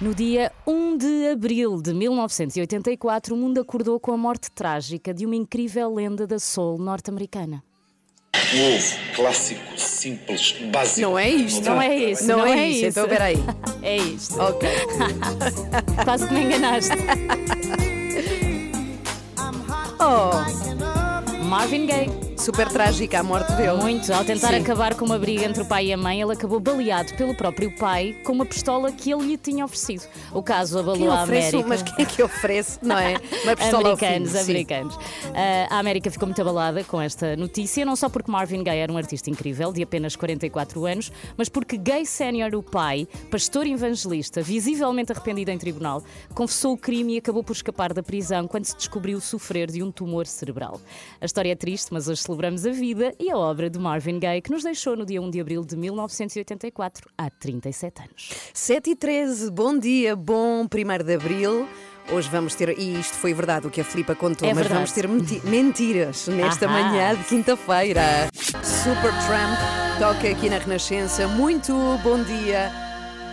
No dia 1 de abril de 1984, o mundo acordou com a morte trágica de uma incrível lenda da soul norte-americana. Um ovo clássico, simples, básico. Não é isto? Não é isso, Não, não é, é isso. isso. Então, peraí. É isto. Ok. Quase que me enganaste. Oh, Marvin Gaye. Super trágica a morte dele. Muito. Ao tentar Sim. acabar com uma briga entre o pai e a mãe, ele acabou baleado pelo próprio pai com uma pistola que ele lhe tinha oferecido. O caso abalou a América. mas quem é que oferece, não é? Uma pistola Americanos, fim, americanos. Ah, a América ficou muito abalada com esta notícia, não só porque Marvin Gaye era um artista incrível, de apenas 44 anos, mas porque Gay Senior, o pai, pastor evangelista, visivelmente arrependido em tribunal, confessou o crime e acabou por escapar da prisão quando se descobriu sofrer de um tumor cerebral. A história é triste, mas hoje celebramos a vida e a obra de Marvin Gaye, que nos deixou no dia 1 de abril de 1984, há 37 anos. 7 e 13, bom dia, bom 1 de Abril. Hoje vamos ter, e isto foi verdade o que a Filipa contou, É mas vamos ter menti- mentiras nesta Ahá. manhã de quinta-feira. Super Tramp toca aqui na Renascença. Muito bom dia.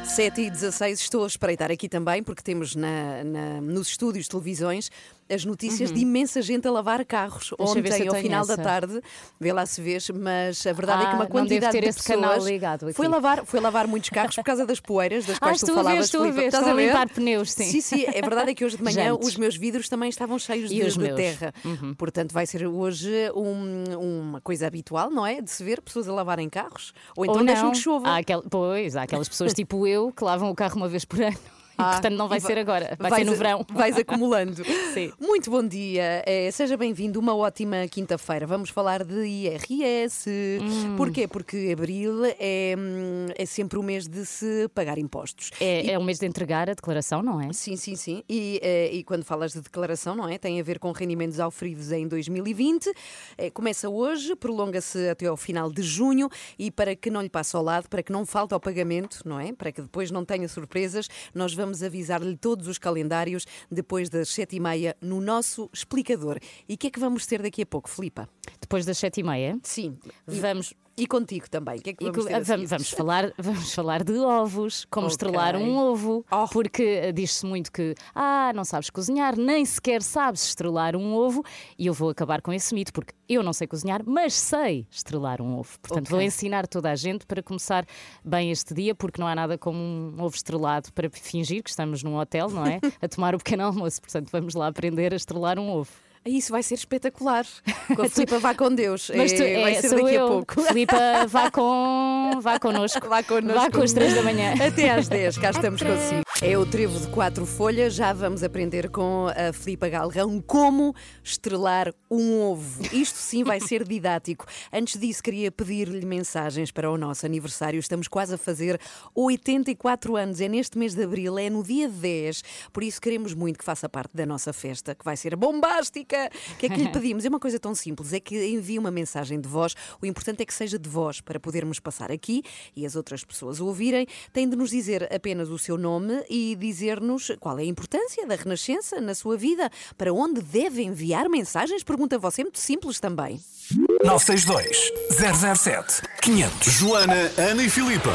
7 e 16, estou a espreitar aqui também, porque temos na, na- nos estúdios televisões as notícias de imensa gente a lavar carros. Uhum. Deixa Ontem, ao final da essa. tarde, vê lá se vês, mas a verdade é que Ah, uma quantidade de esse canal pessoas foi lavar, foi lavar muitos carros por causa das poeiras das Ah, quais tu falavas. Filipe. ver, Estás a ver? limpar pneus, sim. Sim, sim, é verdade é que hoje de manhã Jantes. os meus vidros também estavam cheios de, de meus? Uhum. terra. Portanto, vai ser hoje um- uma coisa habitual, não é? De se ver pessoas a lavarem carros. Ou então Ou deixam que chova. Há aquel- pois, há aquelas pessoas tipo eu que lavam o carro uma vez por ano. E, Ah, portanto, não vai e va- ser agora, vai ser no a- verão. Vais acumulando. Sim. Muito bom dia, eh, seja bem-vindo, uma ótima quinta-feira. Vamos falar de IRS. Hum. Porquê? Porque abril é, hum, é sempre o mês de se pagar impostos. É, é o mês de entregar a declaração, não é? Sim, sim, sim. E, eh, e quando falas de declaração, não é? Tem a ver com rendimentos auferidos em 2020. Eh, começa hoje, prolonga-se até ao final de junho e para que não lhe passe ao lado, para que não falte ao pagamento, não é? Para que depois não tenha surpresas, nós vamos avisar-lhe todos os calendários depois das sete e meia no nosso explicador. E o que é que vamos ter daqui a pouco, Filipa? Depois das sete e meia. Sim. Vamos, e contigo também. O que é que vamos vamos, vamos falar, vamos falar de ovos, como Ok. estrelar um ovo. Oh. Porque eh, diz-se muito que, ah, não sabes cozinhar, nem sequer sabes estrelar um ovo. E eu vou acabar com esse mito, porque eu não sei cozinhar, mas sei estrelar um ovo. Portanto, vou Ok. ensinar toda a gente para começar bem este dia, porque não há nada como um ovo estrelado para fingir que estamos num hotel, não é? A tomar o pequeno almoço. Portanto, vamos lá aprender a estrelar um ovo. Isso vai ser espetacular. Com a Filipa, vá com Deus. Mas tu, vai é, ser sou daqui eu. a pouco. Filipa, vá, com, vá connosco. Vá connosco. Vá com as três da manhã. Até às 10, cá estamos consigo. É o trevo de quatro folhas. Já vamos aprender com a Filipa Galrão como estrelar um ovo. Isto sim vai ser didático. Antes disso, queria pedir-lhe mensagens para o nosso aniversário. Estamos quase a fazer 84 anos. É neste mês de abril, é no dia 10. Por isso, queremos muito que faça parte da nossa festa, que vai ser bombástica. O que é que lhe pedimos? É uma coisa tão simples: é que envie uma mensagem de voz. O importante é que seja de voz para podermos passar aqui e as outras pessoas ouvirem. Tem de nos dizer apenas o seu nome e dizer-nos qual é a importância da Renascença na sua vida, para onde deve enviar mensagens. Pergunta você, muito simples também. 962 007 500. Joana, Ana e Filipa.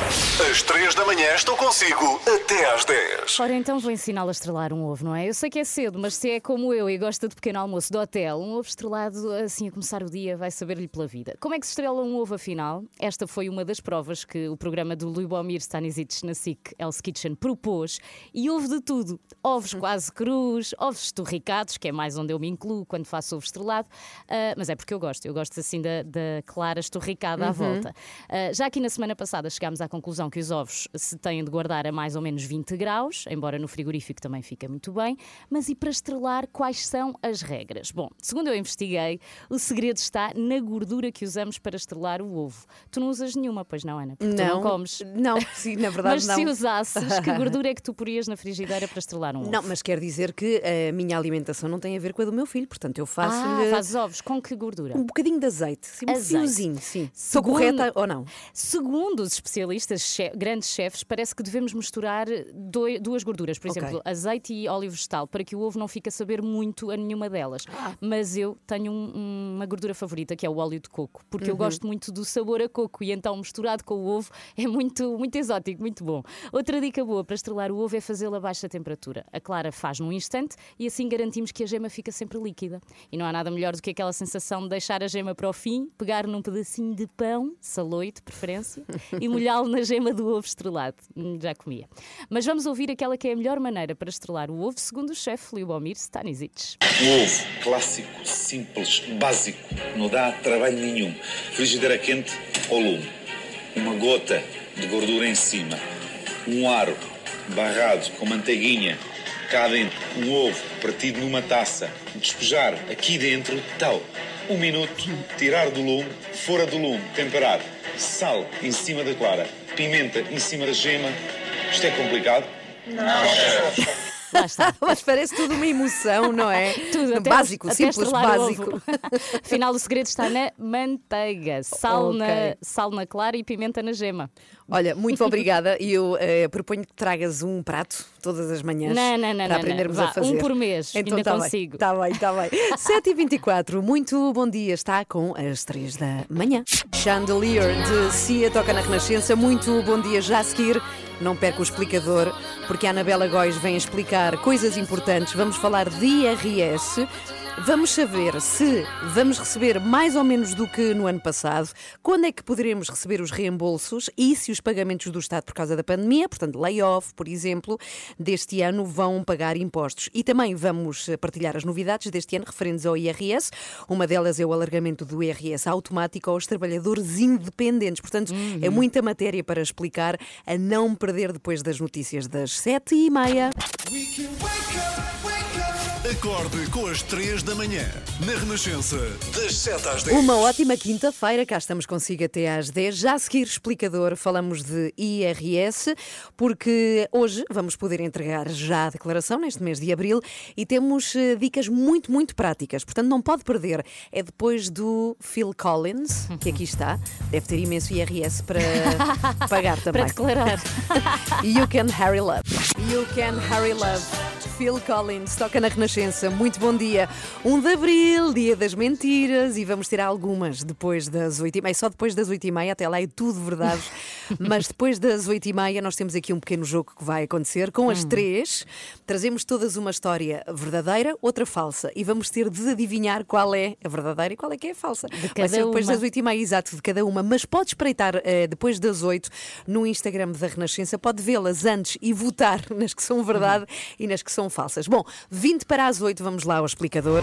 Às 3 da manhã estão consigo até às 10. Ora, então vou ensiná-la a estrelar um ovo, não é? Eu sei que é cedo, mas se é como eu e gosta de pequeno almoço do hotel, um ovo estrelado assim a começar o dia vai saber-lhe pela vida. Como é que se estrela um ovo afinal? Esta foi uma das provas que o programa do Lubomir Stanisic na SIC Hell's Kitchen propôs e houve de tudo. Ovos quase crus, ovos esturricados, que é mais onde eu me incluo quando faço ovo estrelado, Ah, mas é porque eu gosto, eu gosto assim assim da, da clara esturricada à volta. Ah, já aqui na semana passada chegámos à conclusão que os ovos se têm de guardar a mais ou menos 20 graus, embora no frigorífico também fica muito bem. Mas e para estrelar, quais são as regras? Bom, segundo eu investiguei, o segredo está na gordura que usamos para estrelar o ovo. Tu não usas nenhuma, pois não, Ana? Porque tu não comes. Não, sim, na verdade Mas não. se usasses, que gordura é que tu porias na frigideira para estrelar um ovo? Não, mas quer dizer que a minha alimentação não tem a ver com a do meu filho, portanto eu Ah, faço-lhe fazes ovos com que gordura? um bocadinho de azeite, sim, um Azeite. fiozinho, sim. Estou Segundo- correta ou não? Segundo os especialistas, che- grandes chefes, parece que devemos misturar doi- duas gorduras, por Ok. exemplo, azeite e óleo vegetal, para que o ovo não fique a saber muito a nenhuma delas. Ah. Mas eu tenho um- uma gordura favorita, que é o óleo de coco, porque Uhum. eu gosto muito do sabor a coco e então misturado com o ovo é muito, muito exótico, muito bom. Outra dica boa para estrelar o ovo é fazê-lo a baixa temperatura. A clara faz num instante e assim garantimos que a gema fica sempre líquida. E não há nada melhor do que aquela sensação de deixar a gema para o fim, pegar num pedacinho de pão, saloio de preferência, e molhá-lo na gema do ovo estrelado. Hum, Já comia. Mas vamos ouvir aquela que é a melhor maneira para estrelar o ovo, segundo o chefe Liubomir Stanisic. Um ovo clássico, simples, básico, não dá trabalho nenhum. Frigideira quente ao lume. Uma gota de gordura em cima. Um aro barrado com manteiguinha. Cá dentro, um ovo partido numa taça. Despejar aqui dentro, tal. Um minuto, tirar do lume, fora do lume, temperar. Sal em cima da clara, pimenta em cima da gema. Isto é complicado? Lá está. Mas parece tudo uma emoção, não é? Tudo, até básico, até simples, básico. Afinal, o segredo está na manteiga. Sal, Ok. na, sal na clara e pimenta na gema. Olha, muito obrigada e eu eh, proponho que tragas um prato todas as manhãs Não, não, não, para aprendermos não. a Vá, fazer. um por mês, então, ainda tá consigo. Está bem, está bem. 7h24, muito bom dia, está com as 3 da manhã. Chandelier de Cia toca na Renascença, muito bom dia já a seguir. Não perca o explicador, porque a Anabela Góis vem explicar coisas importantes. Vamos falar de IRS. Vamos saber se vamos receber mais ou menos do que no ano passado, quando é que poderemos receber os reembolsos e se os pagamentos do Estado por causa da pandemia, portanto, layoff, por exemplo, deste ano vão pagar impostos. E também vamos eh, partilhar as novidades deste ano referentes ao IRS. Uma delas é o alargamento do IRS automático aos trabalhadores independentes. Portanto, é muita matéria para explicar a não perder depois das notícias das sete e meia. Acorde com as 3 da manhã. Na Renascença, das 7 às 10. Uma ótima quinta-feira, cá estamos consigo até às 10. Já a seguir, explicador, falamos de IRS, porque hoje vamos poder entregar já a declaração neste mês de abril e temos eh, dicas muito, muito práticas. Portanto, não pode perder. É depois do Phil Collins, que aqui está. Deve ter imenso IRS para pagar também. Para declarar. You Can Harry Love. You Can Harry Love. Phil Collins toca na Renascença. Muito bom dia. 1 de Abril, dia das mentiras, e vamos ter algumas depois das 8 e meia. Só depois das 8 e meia, até lá é tudo verdade. Mas depois das 8 e meia, nós temos aqui um pequeno jogo que vai acontecer. Com Hum. as três, trazemos todas uma história verdadeira, outra falsa. E vamos ter de adivinhar qual é a verdadeira e qual é que é a falsa. vai cada ser depois uma. das 8 e meia, exato, de cada uma. Mas pode espreitar eh, depois das 8 no Instagram da Renascença, pode vê-las antes e votar nas que são verdade e nas que são falsas. Bom, 20 para as 8, vamos lá ao explicador.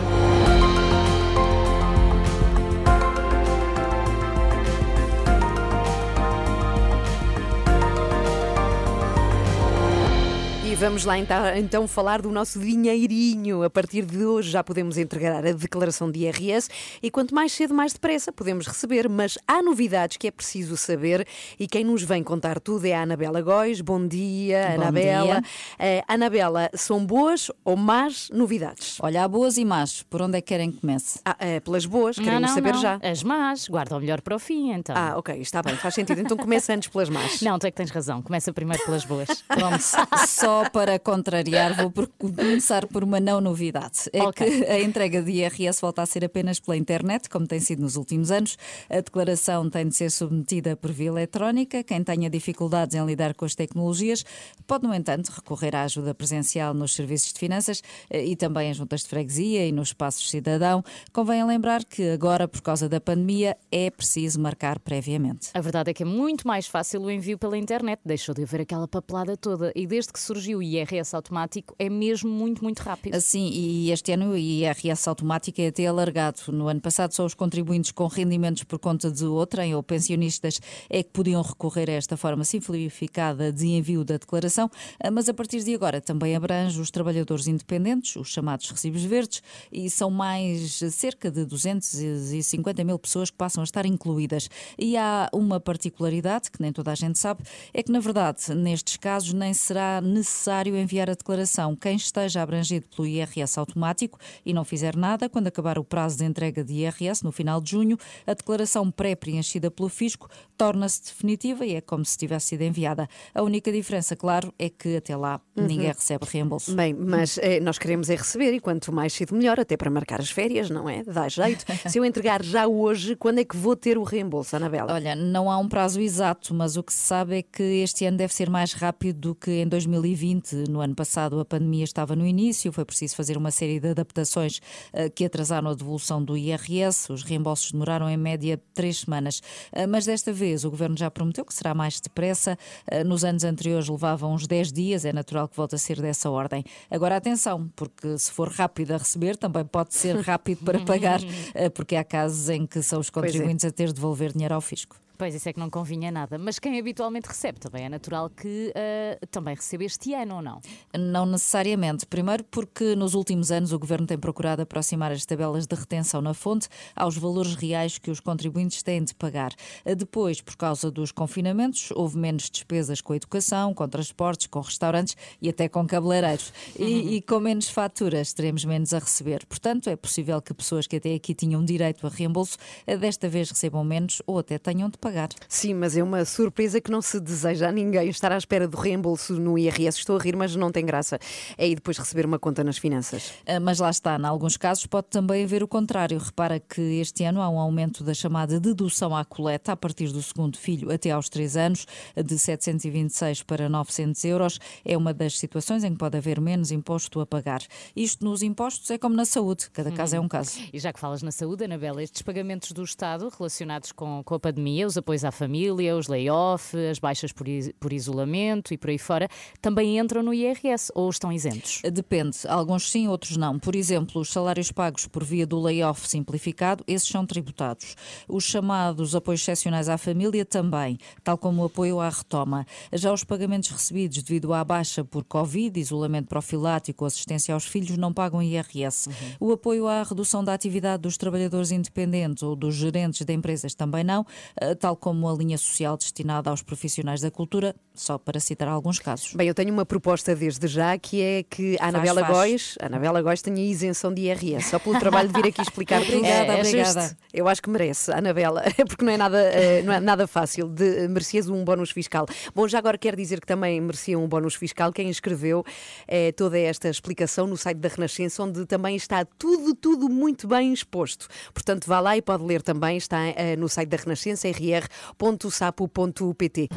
Vamos lá então, então falar do nosso dinheirinho. A partir de hoje já podemos entregar a declaração de IRS e quanto mais cedo, mais depressa podemos receber. Mas há novidades que é preciso saber e quem nos vem contar tudo é a Anabela Góis. Bom dia, Bom Anabela. dia. Eh, Anabela, são boas ou más novidades? Olha, há boas e más. Por onde é que querem que comece? Ah, eh, pelas boas, Não, queremos não, saber não. já. As más, guarda o melhor para o fim, então. Ah, ok, está bem, faz sentido. Então começa antes pelas más. Não, tu é que tens razão. Começa primeiro pelas boas. Pronto, só para contrariar, vou começar por uma não novidade. É Ok. que a entrega de IRS volta a ser apenas pela internet, como tem sido nos últimos anos. A declaração tem de ser submetida por via eletrónica. Quem tenha dificuldades em lidar com as tecnologias pode, no entanto, recorrer à ajuda presencial nos serviços de finanças eh, e também às juntas de freguesia e nos espaços cidadão. Convém lembrar que agora, por causa da pandemia, é preciso marcar previamente. A verdade é que é muito mais fácil o envio pela internet. Deixou de haver aquela papelada toda. E desde que surgiu o IRS automático é mesmo muito, muito rápido. Assim, e este ano o IRS automático é até alargado. No ano passado, só os contribuintes com rendimentos por conta de outrem ou pensionistas é que podiam recorrer a esta forma simplificada de envio da declaração, Ah, mas a partir de agora também abrange os trabalhadores independentes, os chamados recibos verdes, e são mais cerca de 250 mil pessoas que passam a estar incluídas. E há uma particularidade que nem toda a gente sabe, é que na verdade nestes casos nem será necessário enviar a declaração. Quem esteja abrangido pelo IRS automático e não fizer nada, quando acabar o prazo de entrega de IRS, no final de junho, a declaração pré-preenchida pelo fisco torna-se definitiva e é como se tivesse sido enviada. A única diferença, claro, é que até lá ninguém recebe reembolso. Bem, mas eh, nós queremos é receber e quanto mais cedo melhor, até para marcar as férias, não é? Dá jeito. Se eu entregar já hoje, quando é que vou ter o reembolso, Anabela? Olha, não há um prazo exato, mas o que se sabe é que este ano deve ser mais rápido do que em 2020. No ano passado a pandemia estava no início, foi preciso fazer uma série de adaptações eh, que atrasaram a devolução do IRS. Os reembolsos demoraram em média três semanas. Eh, Mas desta vez o governo já prometeu que será mais depressa. Eh, Nos anos anteriores levava uns 10 dias, é natural que volte a ser dessa ordem. Agora atenção, porque se for rápido a receber, também pode ser rápido para pagar, porque há casos em que são os é. contribuintes a ter de devolver dinheiro ao fisco. Pois isso é que não convinha nada. Mas quem habitualmente recebe também é natural que ah, também receba este ano ou não? Não necessariamente. Primeiro, porque nos últimos anos o governo tem procurado aproximar as tabelas de retenção na fonte aos valores reais que os contribuintes têm de pagar. Depois, por causa dos confinamentos, houve menos despesas com a educação, com transportes, com restaurantes e até com cabeleireiros. E, e com menos faturas teremos menos a receber. Portanto, é possível que pessoas que até aqui tinham direito a reembolso desta vez recebam menos ou até tenham de pagar. Sim, mas é uma surpresa que não se deseja a ninguém estar à espera do reembolso no IRS. Estou a rir, mas não tem graça. É e depois receber uma conta nas finanças. Ah, Mas lá está, em alguns casos pode também haver o contrário. Repara que este ano há um aumento da chamada dedução à coleta a partir do segundo filho até aos 3 anos, de 726 para 900 euros. É uma das situações em que pode haver menos imposto a pagar. Isto nos impostos é como na saúde, cada caso é um caso. E já que falas na saúde, Anabela, estes pagamentos do Estado relacionados com, com a pandemia, os apoios à família, os lay-off, as baixas por, por isolamento e por aí fora, também entram no IRS ou estão isentos? Depende, alguns sim, outros não. Por exemplo, os salários pagos por via do layoff simplificado, esses são tributados. Os chamados apoios excepcionais à família também, tal como o apoio à retoma. Já os pagamentos recebidos devido à baixa por Covid, isolamento profilático ou assistência aos filhos não pagam IRS. O apoio à redução da atividade dos trabalhadores independentes ou dos gerentes de empresas também não, eh, tal como a linha social destinada aos profissionais da cultura, só para citar alguns casos. Bem, eu tenho uma proposta desde já que é que a Anabela faz. Góis, a Anabela Góis tenha isenção de IRS, só pelo trabalho de vir aqui explicar. Obrigada, É obrigada. justo. Eu acho que merece, Anabela, porque não é nada, eh, não é nada fácil de merecias um bónus fiscal. Bom, já agora quero dizer que também merecia um bónus fiscal quem escreveu eh, toda esta explicação no site da Renascença, onde também está tudo, tudo muito bem exposto. Portanto, vá lá e pode ler também, está eh, no site da Renascença, rr.sapo.pt.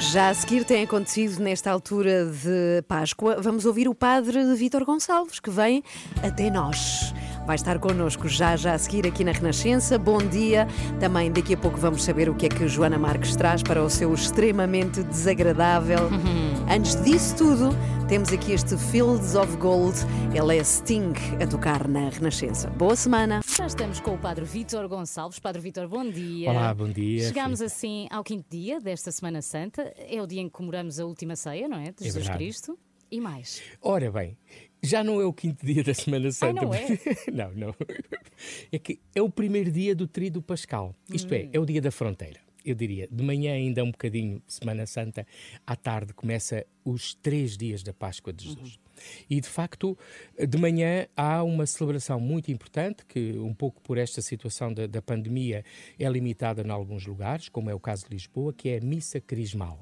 Já a seguir tem acontecido nesta altura de Páscoa, vamos ouvir o padre Vítor Gonçalves, que vem até nós. Vai estar connosco já já a seguir aqui na Renascença. Bom dia. Também daqui a pouco vamos saber o que é que Joana Marques traz para o seu extremamente desagradável. Antes disso tudo, temos aqui este Fields of Gold. Ele é Sting a tocar na Renascença. Boa semana. Já estamos com o Padre Vítor Gonçalves. Padre Vítor, bom dia. Olá, bom dia. Chegámos assim ao quinto dia desta Semana Santa. É o dia em que comemoramos a última ceia, não é? De Jesus verdade. Cristo. E mais. Ora bem, já não é o quinto dia da Semana Santa. não é? não, não. É que é o primeiro dia do Tríduo Pascal. Isto Hum. é, é o dia da fronteira. Eu diria, de manhã ainda um bocadinho Semana Santa, à tarde começa os três dias da Páscoa de Jesus. E de facto, de manhã há uma celebração muito importante, que um pouco por esta situação da, da pandemia é limitada em alguns lugares, como é o caso de Lisboa, que é a Missa Crismal.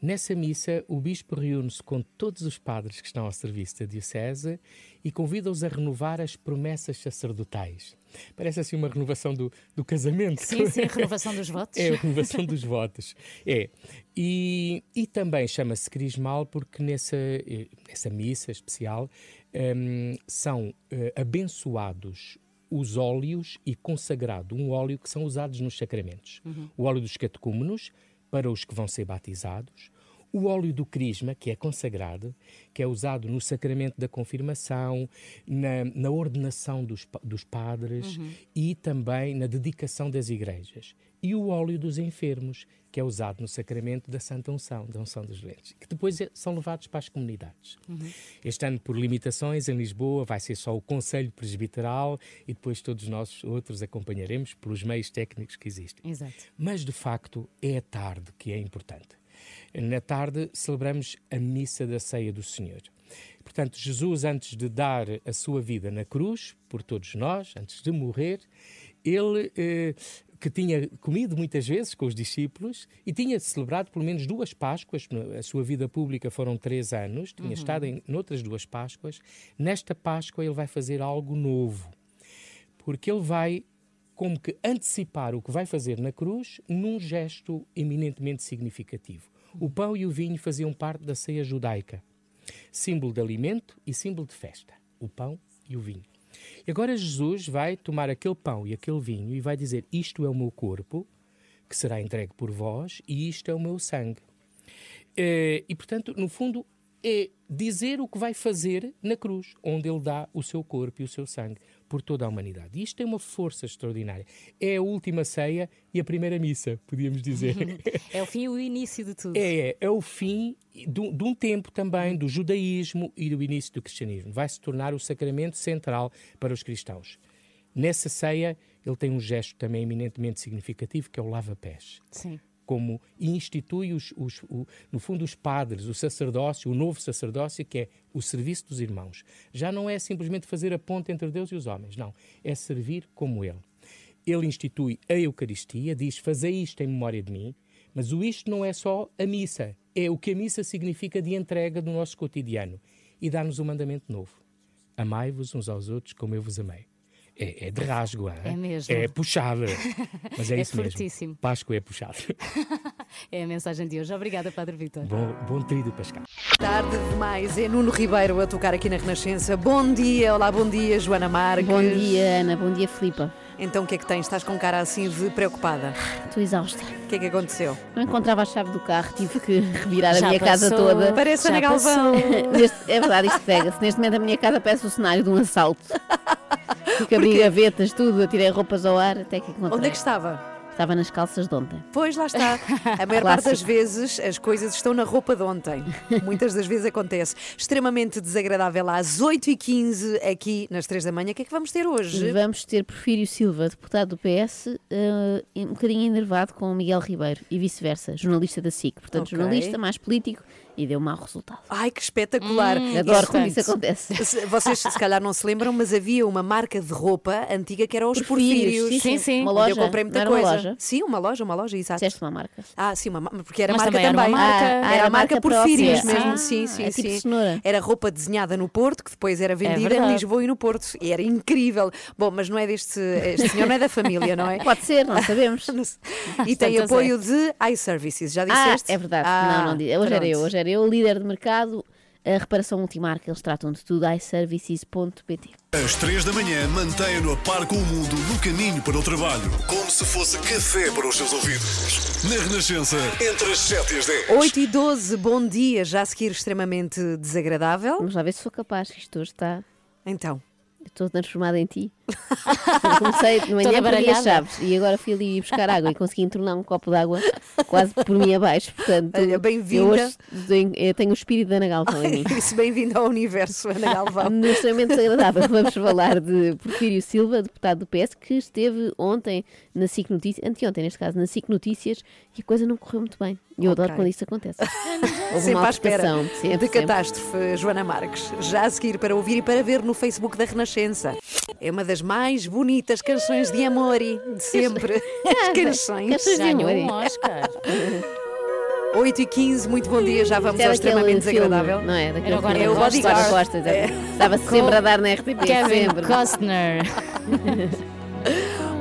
Nessa missa, o bispo reúne-se com todos os padres que estão ao serviço da Diocese e convida-os a renovar as promessas sacerdotais. Parece assim uma renovação do, do casamento. Sim, sim, a renovação dos votos. É a renovação dos votos. É. E, e também chama-se Crismal porque nessa, eh, nessa missa especial hum, são eh, abençoados os óleos e consagrado um óleo que são usados nos sacramentos. O óleo dos catecúmenos para os que vão ser batizados, O óleo do crisma, que é consagrado, que é usado no sacramento da confirmação, na, na ordenação dos, dos padres e também na dedicação das igrejas. E o óleo dos enfermos, que é usado no sacramento da Santa Unção, da Unção dos Doentes, que depois é- são levados para as comunidades. Este ano, por limitações, em Lisboa, vai ser só o Conselho Presbiteral e depois todos nós outros acompanharemos pelos meios técnicos que existem. Exato. Mas, de facto, é a tarde que é importante. Na tarde celebramos a missa da ceia do Senhor. Portanto, Jesus, antes de dar a sua vida na cruz, por todos nós, antes de morrer, ele, eh, que tinha comido muitas vezes com os discípulos e tinha celebrado pelo menos duas Páscoas, a sua vida pública foram três anos, tinha estado em outras duas Páscoas, nesta Páscoa ele vai fazer algo novo porque ele vai como que antecipar o que vai fazer na cruz num gesto eminentemente significativo. O pão e o vinho faziam parte da ceia judaica, símbolo de alimento e símbolo de festa. O pão e o vinho. E agora Jesus vai tomar aquele pão e aquele vinho e vai dizer: Isto é o meu corpo, que será entregue por vós, e isto é o meu sangue. Eh, e, portanto, no fundo, é dizer o que vai fazer na cruz, onde ele dá o seu corpo e o seu sangue por toda a humanidade. E isto tem uma força extraordinária. É a última ceia e a primeira missa, podíamos dizer. É o fim e o início de tudo. É, é, é o fim de, de um tempo também do judaísmo e do início do cristianismo. Vai se tornar o sacramento central para os cristãos. Nessa ceia, ele tem um gesto também eminentemente significativo, que é o lava-pés Sim. Como institui, os, os- o- no fundo, os padres, o sacerdócio, o novo sacerdócio, que é o serviço dos irmãos. Já não é simplesmente fazer a ponte entre Deus e os homens, não. É servir como Ele. Ele institui a Eucaristia, diz: Fazei isto em memória de mim, mas o isto não é só a missa, é o que a missa significa de entrega do nosso cotidiano. E dá-nos um mandamento novo: Amai-vos uns aos outros como eu vos amei. É, é de rasgo, hein? É mesmo. É puxada. Mas é, É isso mesmo. fortíssimo. Páscoa é puxado. É a mensagem de hoje. Obrigada, Padre Vitor. Bom, bom trilho, Pascal. Tarde demais, é Nuno Ribeiro a tocar aqui na Renascença. Bom dia, olá, bom dia, Joana Marques. Bom dia, Ana. Bom dia, Filipa. Então o que é que tens? Estás com cara assim de preocupada? Estou exausta. O que é que aconteceu? Não encontrava a chave do carro, tive que revirar Já a minha casa passou. toda. Parece Ana Galvão. Neste- é verdade, isto pega-se. Neste momento a minha casa parece o cenário de um assalto. Tive que abrir gavetas, tudo, atirei roupas ao ar até que encontrei. Onde é que estava? Estava nas calças de ontem. Pois lá está. A maior parte das vezes as coisas estão na roupa de ontem. Muitas das vezes acontece. Extremamente desagradável às 8h15 aqui nas 3 da manhã. O que é que vamos ter hoje? Vamos ter Porfírio Silva, deputado do PS, eh, um bocadinho enervado com o Miguel Ribeiro e vice-versa, jornalista da SIC. Portanto, Ok. jornalista mais político e deu mau resultado. Ai, que espetacular! Hum, Adoro Isso quando isso acontece. Vocês se calhar não se lembram, mas havia uma marca de roupa antiga que era os Porfírios. Sim, Sim, sim. Uma loja. eu comprei muita não era uma coisa. loja. Sim, uma loja, uma loja, exato. Disseste uma marca. Ah, sim, uma, ma- porque era Mas marca também era uma marca. Ah, era, era a marca marca Porfírios própria. mesmo, Ah, sim, sim, é tipo sim. cenoura. Era roupa desenhada no Porto, que depois era vendida em verdade. Lisboa e no Porto. E era incrível. Bom, mas não é deste. Este senhor não é da família, não é? Pode ser, não sabemos. E tem Tantas é. apoio de iServices, já Ah, disseste? é verdade. Ah, não, não, hoje era eu. Hoje era eu, líder de mercado, a reparação multimarca. Eles tratam de tudo, iServices.pt. Às 3 da manhã, mantenha-no a par com o mundo no caminho para o trabalho. Como se fosse café para os seus ouvidos. Na Renascença, entre as 7 e as 10. 8 e 12, bom dia. Já a seguir extremamente desagradável. Vamos lá ver se sou capaz, que isto hoje está. Então, eu Estou transformada em ti. Comecei de manhã Toda para as baralhada. chaves e agora fui ali buscar água e consegui entornar um copo de água quase por mim abaixo. Portanto, Olha, bem-vinda. eu hoje tenho, eu tenho o espírito da Ana Galvão em mim. isso bem-vindo ao universo, Ana Galvão. No extremamente desagradável, vamos falar de Porfírio Silva, deputado do PS, que esteve ontem na SIC Notícias, anteontem neste caso, na SIC Notícias, e a coisa não correu muito bem. E eu Ok. adoro quando isso acontece. Houve Sempre uma à espera altercação, de sempre, sempre. catástrofe, Joana Marques. Já a seguir para ouvir e para ver no Facebook da Renascença. É uma das mais bonitas canções de amore de sempre. As canções. Canções de amor. um Oscar. 8 e 15 muito bom dia. Já vamos Isto ao era extremamente filme, desagradável. não é? Daquele Era o filme. Guarda-Costas. Guarda-Costas, é. Estava sempre a dar na RTP, Kevin sempre. Costner.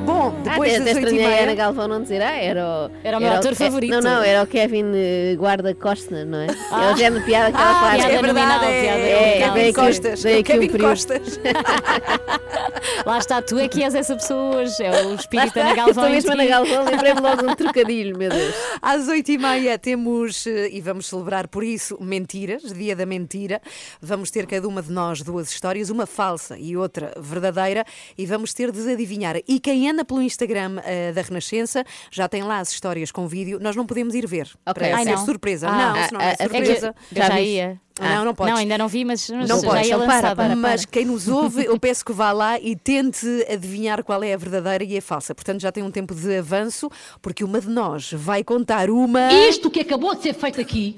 Bom, Bom, depois ah, até, das até oito e estranhei a Ana meia. Galvão não dizer, ah, era o... Era o meu ator Ke- favorito. Não, não, era o Kevin eh, Guarda Costner, não é? É o género de piada que ela Ah, faz. piada é verdade, é, é, o Dei Kevin Costas. dei é o aqui um Kevin. Costas. Lá está, tu é que és essa pessoa hoje. É o espírito Ana eu Galvão. estou em mesmo. Ana Galvão, lembrei-me logo de um trocadilho, meu Deus. Às oito e meia temos, eh, e vamos celebrar por isso, mentiras, dia da mentira. Vamos ter cada uma de nós duas histórias, uma falsa e outra verdadeira, e vamos ter de adivinhar. E quem anda pelo Instagram eh, da Renascença já tem lá as histórias com vídeo, nós não podemos ir ver. Ok. Para Ai, ser não. surpresa. Ah, não, ah, se não é ah, é que É surpresa. eu já, Já ia. Não, não podes. Não, ainda não vi, mas, mas Não já podes. ia Então para, lançada. para, Mas quem nos ouve, eu peço que vá lá e tente adivinhar qual é a verdadeira e a falsa. Portanto, já tem um tempo de avanço, porque uma de nós vai contar uma. Isto que acabou de ser feito aqui,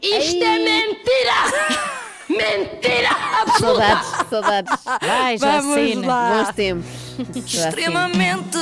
isto é mentira! mentira absoluta! Saudades, saudades. Vai, Vamos Jacine. lá. Bons tempos. Extremamente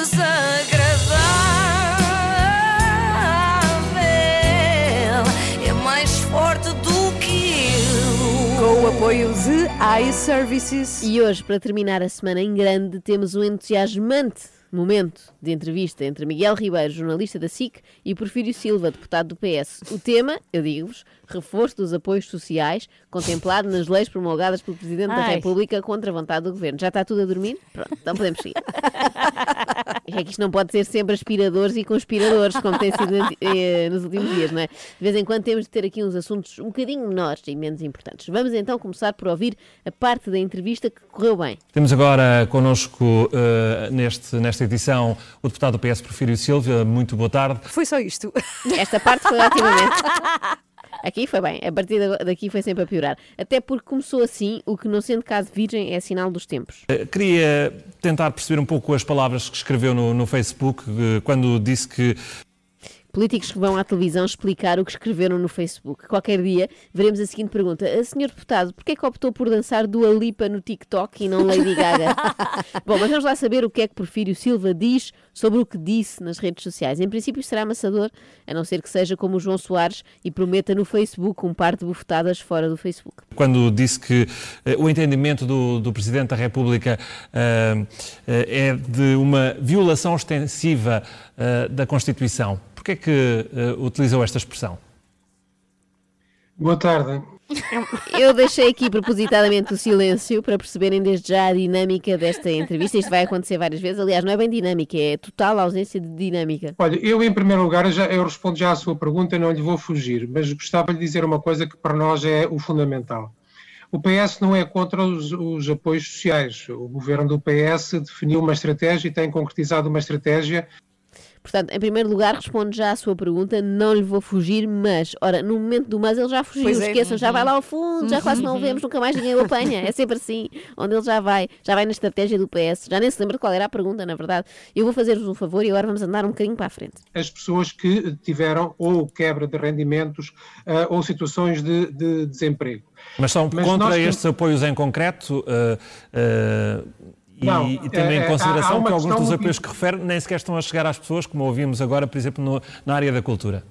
desagradável. É mais forte do que eu. Com o apoio de iServices. E hoje, para terminar a semana em grande, temos um entusiasmante momento de entrevista entre Miguel Ribeiro, jornalista da SIC, e Porfírio Silva, deputado do PS. O tema, eu digo-vos, reforço dos apoios sociais, contemplado nas leis promulgadas pelo Presidente da Ai. República contra a vontade do Governo. Já está tudo a dormir? Pronto, então podemos seguir. É que isto não pode ser sempre aspiradores e conspiradores, como tem sido eh, nos últimos dias, não é? De vez em quando temos de ter aqui uns assuntos um bocadinho menores e menos importantes. Vamos então começar por ouvir a parte da entrevista que correu bem. Temos agora connosco eh, neste, nesta edição o deputado do PS Porfírio Silva. Muito boa tarde. Foi só isto. Esta parte foi otimamente. Aqui foi bem, a partir da- daqui foi sempre a piorar. Até porque começou assim, o que não sendo caso virgem é sinal dos tempos. Eh, Queria tentar perceber um pouco as palavras que escreveu no, no Facebook eh, quando disse que Políticos que vão à televisão explicar o que escreveram no Facebook. Qualquer dia veremos a seguinte pergunta: "Ah, Senhor deputado, porquê é que optou por dançar Dua Lipa no TikTok e não Lady Gaga? Bom, mas vamos lá saber o que é que Porfírio Silva diz sobre o que disse nas redes sociais. Em princípio será amassador, a não ser que seja como o João Soares e prometa no Facebook um par de bufetadas fora do Facebook. quando disse que eh, o entendimento do, do Presidente da República eh, eh, é de uma violação extensiva eh, da Constituição. Porquê é que eh, utilizou esta expressão? Boa tarde. Eu deixei aqui propositadamente o silêncio para perceberem desde já a dinâmica desta entrevista. Isto vai acontecer várias vezes. Aliás, não é bem dinâmica, é total ausência de dinâmica. Olha, eu em primeiro lugar, eu já, eu respondo já à sua pergunta, não lhe vou fugir, mas gostava de dizer uma coisa que para nós é o fundamental. O PS não é contra os, os apoios sociais. O governo do PS definiu uma estratégia e tem concretizado uma estratégia Portanto, em primeiro lugar, respondo já à sua pergunta, não lhe vou fugir, mas, ora, no momento do mas ele já fugiu, Pois é. esqueçam, já vai lá ao fundo, já quase não o vemos, nunca mais ninguém o apanha, é sempre assim, onde ele já vai, já vai na estratégia do PS, já nem se lembra de qual era a pergunta, na verdade. Eu vou fazer-vos um favor e agora vamos andar um bocadinho para a frente. as pessoas que tiveram ou quebra de rendimentos ah, ou situações de, de desemprego. Mas são Mas contra nós- estes apoios em concreto eh, eh, e, Não, e tendo eh, em há- consideração que alguns dos apoios que refere nem sequer estão a chegar às pessoas, como ouvimos agora, por exemplo, no- na área da cultura.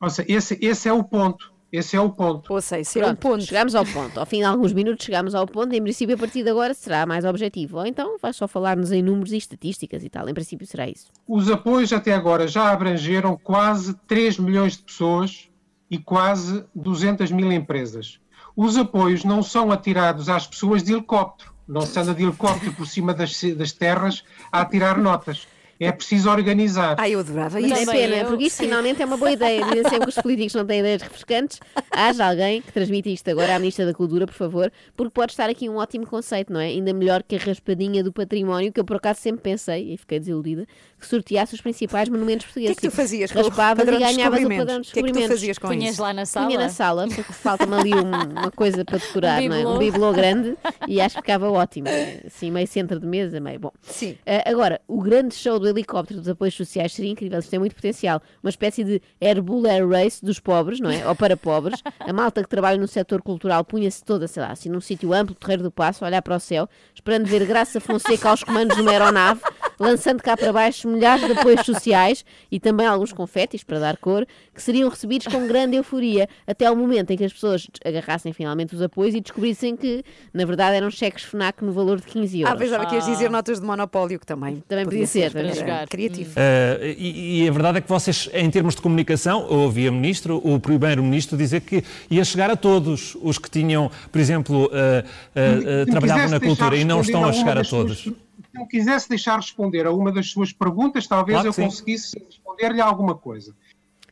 Ou seja, esse, esse é o ponto. Esse é o ponto. Ou seja, esse é o ponto. chegamos ao ponto. Ao fim de alguns minutos chegamos ao ponto. Em princípio, a partir de agora será mais objetivo. Ou então vai só falar-nos em números e estatísticas e tal. Em princípio será isso. Os apoios até agora já abrangeram quase 3 milhões de pessoas e quase 200 mil empresas. Os apoios não são atirados às pessoas de helicóptero. Não se anda de helicóptero por cima das, das terras a atirar notas. É preciso organizar. Ai, eu adorava Mas isso. é Também pena, eu. porque isso finalmente é uma boa ideia. Dizem sempre que os políticos não têm ideias refrescantes. Haja alguém que transmita isto agora à Ministra da Cultura, por favor, porque pode estar aqui um ótimo conceito, não é? Ainda melhor que a raspadinha do património, que eu por acaso sempre pensei, e fiquei desiludida, que sorteasse os principais monumentos O que portugueses. é que tu fazias com o Raspavas padrão e ganhavas o descobrimentos? padrão de O que é que tu descobrimentos. fazias com Punhas isso? lá na sala. Punha na sala, porque falta-me ali um- uma coisa para decorar, Um não é? Um bibelô. grande e acho que ficava ótimo. Assim, meio centro de mesa, meio bom. Sim. Ah, agora, o grande show do helicóptero dos apoios sociais seria incrível, isto tem muito potencial. Uma espécie de Air Bull Air Race dos pobres, não é? Ou para pobres. A malta que trabalha no setor cultural punha-se toda, sei lá, assim, num sítio amplo, Terreiro do Passo, a olhar para o céu, esperando ver Graça Fonseca aos comandos de uma aeronave, lançando cá para baixo milhares de apoios sociais e também alguns confetes para dar cor, que seriam recebidos com grande euforia, até ao momento em que as pessoas agarrassem finalmente os apoios e descobrissem que, na verdade, eram cheques FNAC no valor de 15 euros. Ah, pensava que ias dizer notas de monopólio, que também, Também podia ser, para para jogar. Criativo. Eh, e, e a verdade é que vocês, em termos de comunicação, eu ouvi a Ministro, o Primeiro-Ministro dizer que ia chegar a todos os que tinham, por exemplo, Se eh, me trabalhavam na cultura e não estão a chegar a das suas- todos. Se me quisesse deixar responder a uma das suas perguntas, talvez Claro eu sim. conseguisse responder-lhe alguma coisa.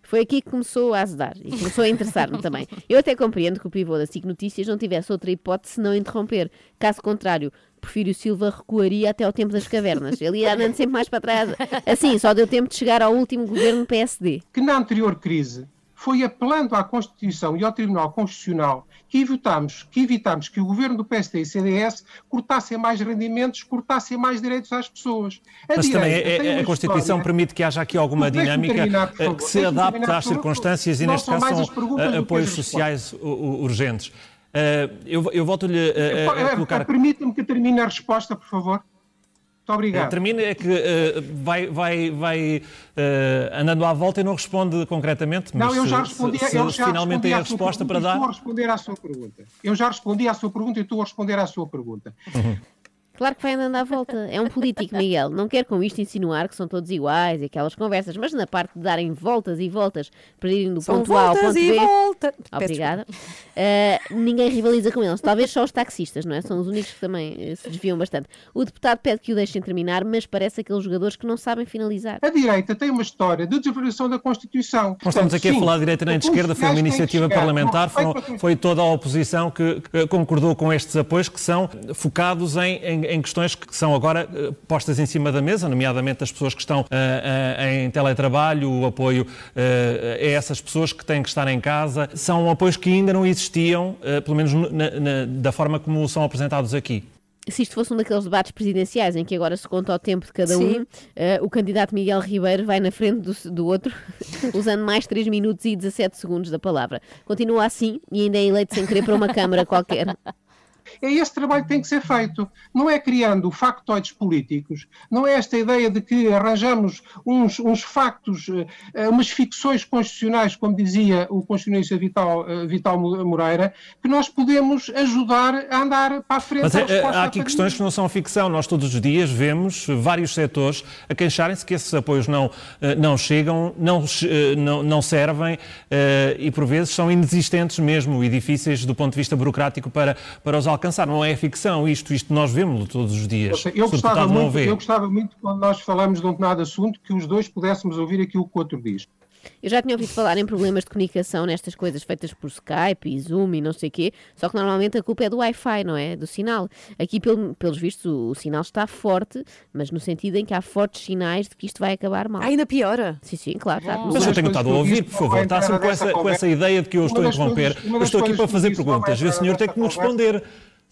Foi aqui que começou a azedar e começou a interessar-me também. Eu até compreendo que o pivô da SIC Notícias não tivesse outra hipótese senão interromper. Caso contrário, Porfírio Silva recuaria até ao tempo das cavernas. Ele ia andando sempre mais para trás. Assim, só deu tempo de chegar ao último governo PSD. Que na anterior crise foi apelando à Constituição e ao Tribunal Constitucional que evitámos que, evitámos que o governo do PSD e CDS cortassem mais rendimentos, cortassem mais direitos às pessoas. A Mas também direita é- é- uma a Constituição história- permite que haja aqui alguma dinâmica terminar, eh, favor. que se adapte terminar, às circunstâncias e, neste são caso, são eh, apoios sociais urgentes. Eh, eu eu volto-lhe eh, a- a Eh, colocar. Permita-me que termine a resposta, por favor. Muito obrigado. Termina é que eh, vai, vai, vai eh, andando à volta e não responde concretamente. Mas Não, eu já respondi, se, eu se já finalmente respondi tem a resposta para pergunta dar. Estou a responder à sua pergunta. Eu já respondi à sua pergunta e estou a responder à sua pergunta. Claro que vai andando à volta. É um político, Miguel. Não quer com isto insinuar que são todos iguais e aquelas conversas, mas na parte de darem voltas e voltas para irem do São ponto A ao voltas ponto e B. volta. Obrigada. Eh, ninguém rivaliza com eles. Talvez só os taxistas, não é? São os únicos que também eh, se desviam bastante. O deputado pede que o deixem terminar, mas parece aqueles jogadores que não sabem finalizar. A direita tem uma história de desvalorização da Constituição. Nós estamos aqui a Sim, falar de direita nem de esquerda, foi uma iniciativa parlamentar, foram- foi toda a oposição que que concordou com estes apoios que são focados em, em- em questões que são agora eh, postas em cima da mesa, nomeadamente as pessoas que estão eh, eh, em teletrabalho, o apoio a essas pessoas que têm que estar em casa. São apoios que ainda não existiam, pelo menos na- na- da forma como são apresentados aqui. Se isto fosse um daqueles debates presidenciais em que agora se conta o tempo de cada Sim. um, eh, o candidato Miguel Ribeiro vai na frente do, do outro, usando mais 3 minutos e 17 segundos da palavra. Continua assim e ainda é eleito sem querer para uma Câmara qualquer. É esse trabalho que tem que ser feito. Não é criando factoides políticos, não é esta ideia de que arranjamos uns, uns factos, eh, eh, umas ficções constitucionais, como dizia o constitucionalista Vital, eh, Vital Moreira, que nós podemos ajudar a andar para a frente. Mas é, há aqui questões que não são ficção. Nós todos os dias vemos vários setores a queixarem-se que esses apoios não, não chegam, não, não, não servem e por vezes são inexistentes mesmo e difíceis do ponto de vista burocrático para, para os alcançar. Não é ficção isto, isto nós vemos todos os dias. Eu gostava, muito, eu gostava muito, quando nós falamos de um determinado assunto, que os dois pudéssemos ouvir aquilo que o outro diz. Eu já tinha ouvido falar em problemas de comunicação nestas coisas feitas por Skype e Zoom e não sei o quê, só que normalmente a culpa é do Wi-Fi, não é? Do sinal. Aqui, pelo- pelos vistos, o, o sinal está forte, mas no sentido em que há fortes sinais de que isto vai acabar mal. Ainda piora. Sim, sim, claro. Está Mas eu tenho estado a ouvir, por favor. Está sempre com essa, com essa ideia de que eu estou a interromper. Eu estou aqui para fazer perguntas e o senhor tem que me responder.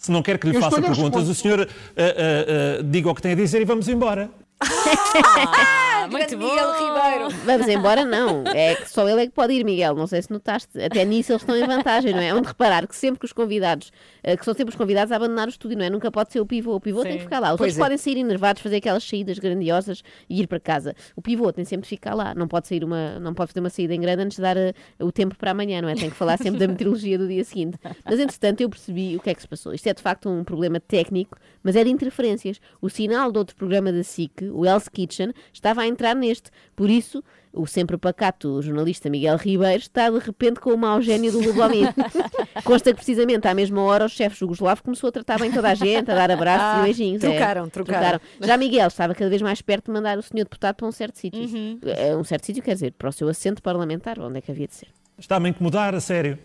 Se não quer que lhe Eu faça perguntas, o senhor ah, ah, ah, diga o que tem a dizer e vamos embora. Ah, muito bom. Miguel Ribeiro. Vamos embora, não. É que só ele é que pode ir, Miguel. Não sei se notaste. Até nisso eles estão em vantagem, não é? Onde reparar que sempre que os convidados, eh, que são sempre os convidados a abandonar o estúdio, não é? Nunca pode ser o pivô. O pivô tem Sim. que ficar lá. Os Pois outros é. podem sair enervados, fazer aquelas saídas grandiosas e ir para casa. O pivô tem sempre de ficar lá. Não pode sair uma, não pode fazer uma saída em grande antes de dar eh, o tempo para amanhã, não é? Tem que falar sempre da meteorologia do dia seguinte. Mas entretanto eu percebi o que é que se passou. Isto é de facto um problema técnico, mas é de interferências. O sinal de outro programa da SIC, o Hell's Kitchen, estava a entrar neste. Por isso, o sempre pacato jornalista Miguel Ribeiro está de repente com o mau gênio do Lubomir. Consta que precisamente à mesma hora o chefe jugoslavo começou a tratar bem toda a gente, a dar abraços Ah, e beijinhos. é. trocaram, trocaram. Já Miguel estava cada vez mais perto de mandar o senhor deputado para um certo sítio. Uhum. É, Um certo sítio quer dizer, para o seu assento parlamentar, onde é que havia de ser. Está-me a incomodar, a sério.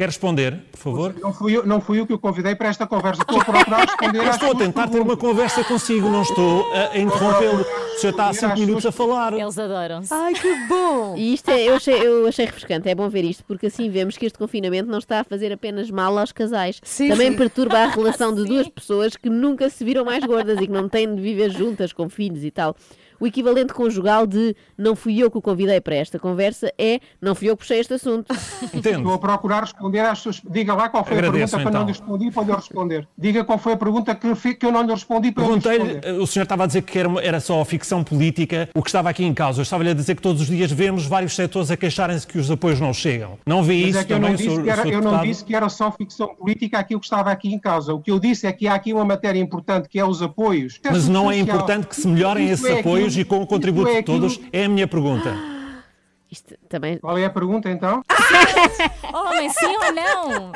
Quer responder, por favor? Não fui, eu, não fui eu que o convidei para esta conversa. Estou a procurar responder às estou a tentar ter uma conversa consigo, não estou a interrompê-lo. O senhor está há cinco minutos a falar. Eles adoram-se. Ai, que bom! E isto é, eu, achei, eu achei refrescante, é bom ver isto, porque assim vemos que este confinamento não está a fazer apenas mal aos casais. Sim, Também sim. perturba a relação de duas pessoas que nunca se viram mais gordas e que não têm de viver juntas com filhos e tal. O equivalente conjugal de não fui eu que o convidei para esta conversa é não fui eu que puxei este assunto. Estou a procurar responder às suas. Diga lá qual foi Agradeço, a pergunta para não então. lhe respondi para lhe responder. Diga qual foi a pergunta que, que eu não lhe respondi para eu lhe Perguntei-lhe, responder. eh, o senhor estava a dizer que era, só ficção política, o que estava aqui em causa. Eu estava-lhe a dizer que todos os dias vemos vários setores a queixarem-se que os apoios não chegam. Não vê Mas isso é que eu também, não, disse senhor- que era, eu não disse que era só ficção política aquilo que estava aqui em causa. O que eu disse é que há aqui uma matéria importante que é os apoios. Mas não é importante que se melhorem Isso esses é apoios aquilo- e com o contributo é de todos? É a minha pergunta. Isto também, Qual é a pergunta então? Homem, sim ou não?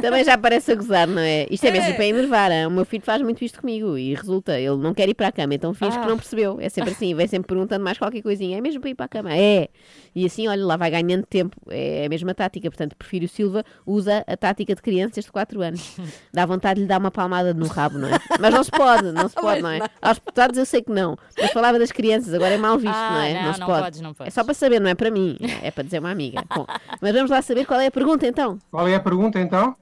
Também já parece a gozar, não é? Isto é mesmo É. para enervar. O meu filho faz muito isto comigo e resulta. Ele não quer ir para a cama, então finge Ah. que não percebeu. É sempre assim, vem sempre perguntando mais qualquer coisinha. É mesmo para ir para a cama? É. E assim, olha, lá vai ganhando tempo. É a mesma tática. Portanto, Porfírio Silva usa a tática de crianças de 4 anos. Dá vontade de lhe dar uma palmada no rabo, não é? Mas não se pode, não se pode, não é? Aos deputados eu sei que não. Mas falava das crianças, agora é mal visto, Ah, não é? não, se não pode. podes, não podes. É só para saber, não é para mim. É para dizer uma amiga. Bom, mas vamos lá saber qual é a pergunta então. Qual é a pergunta então?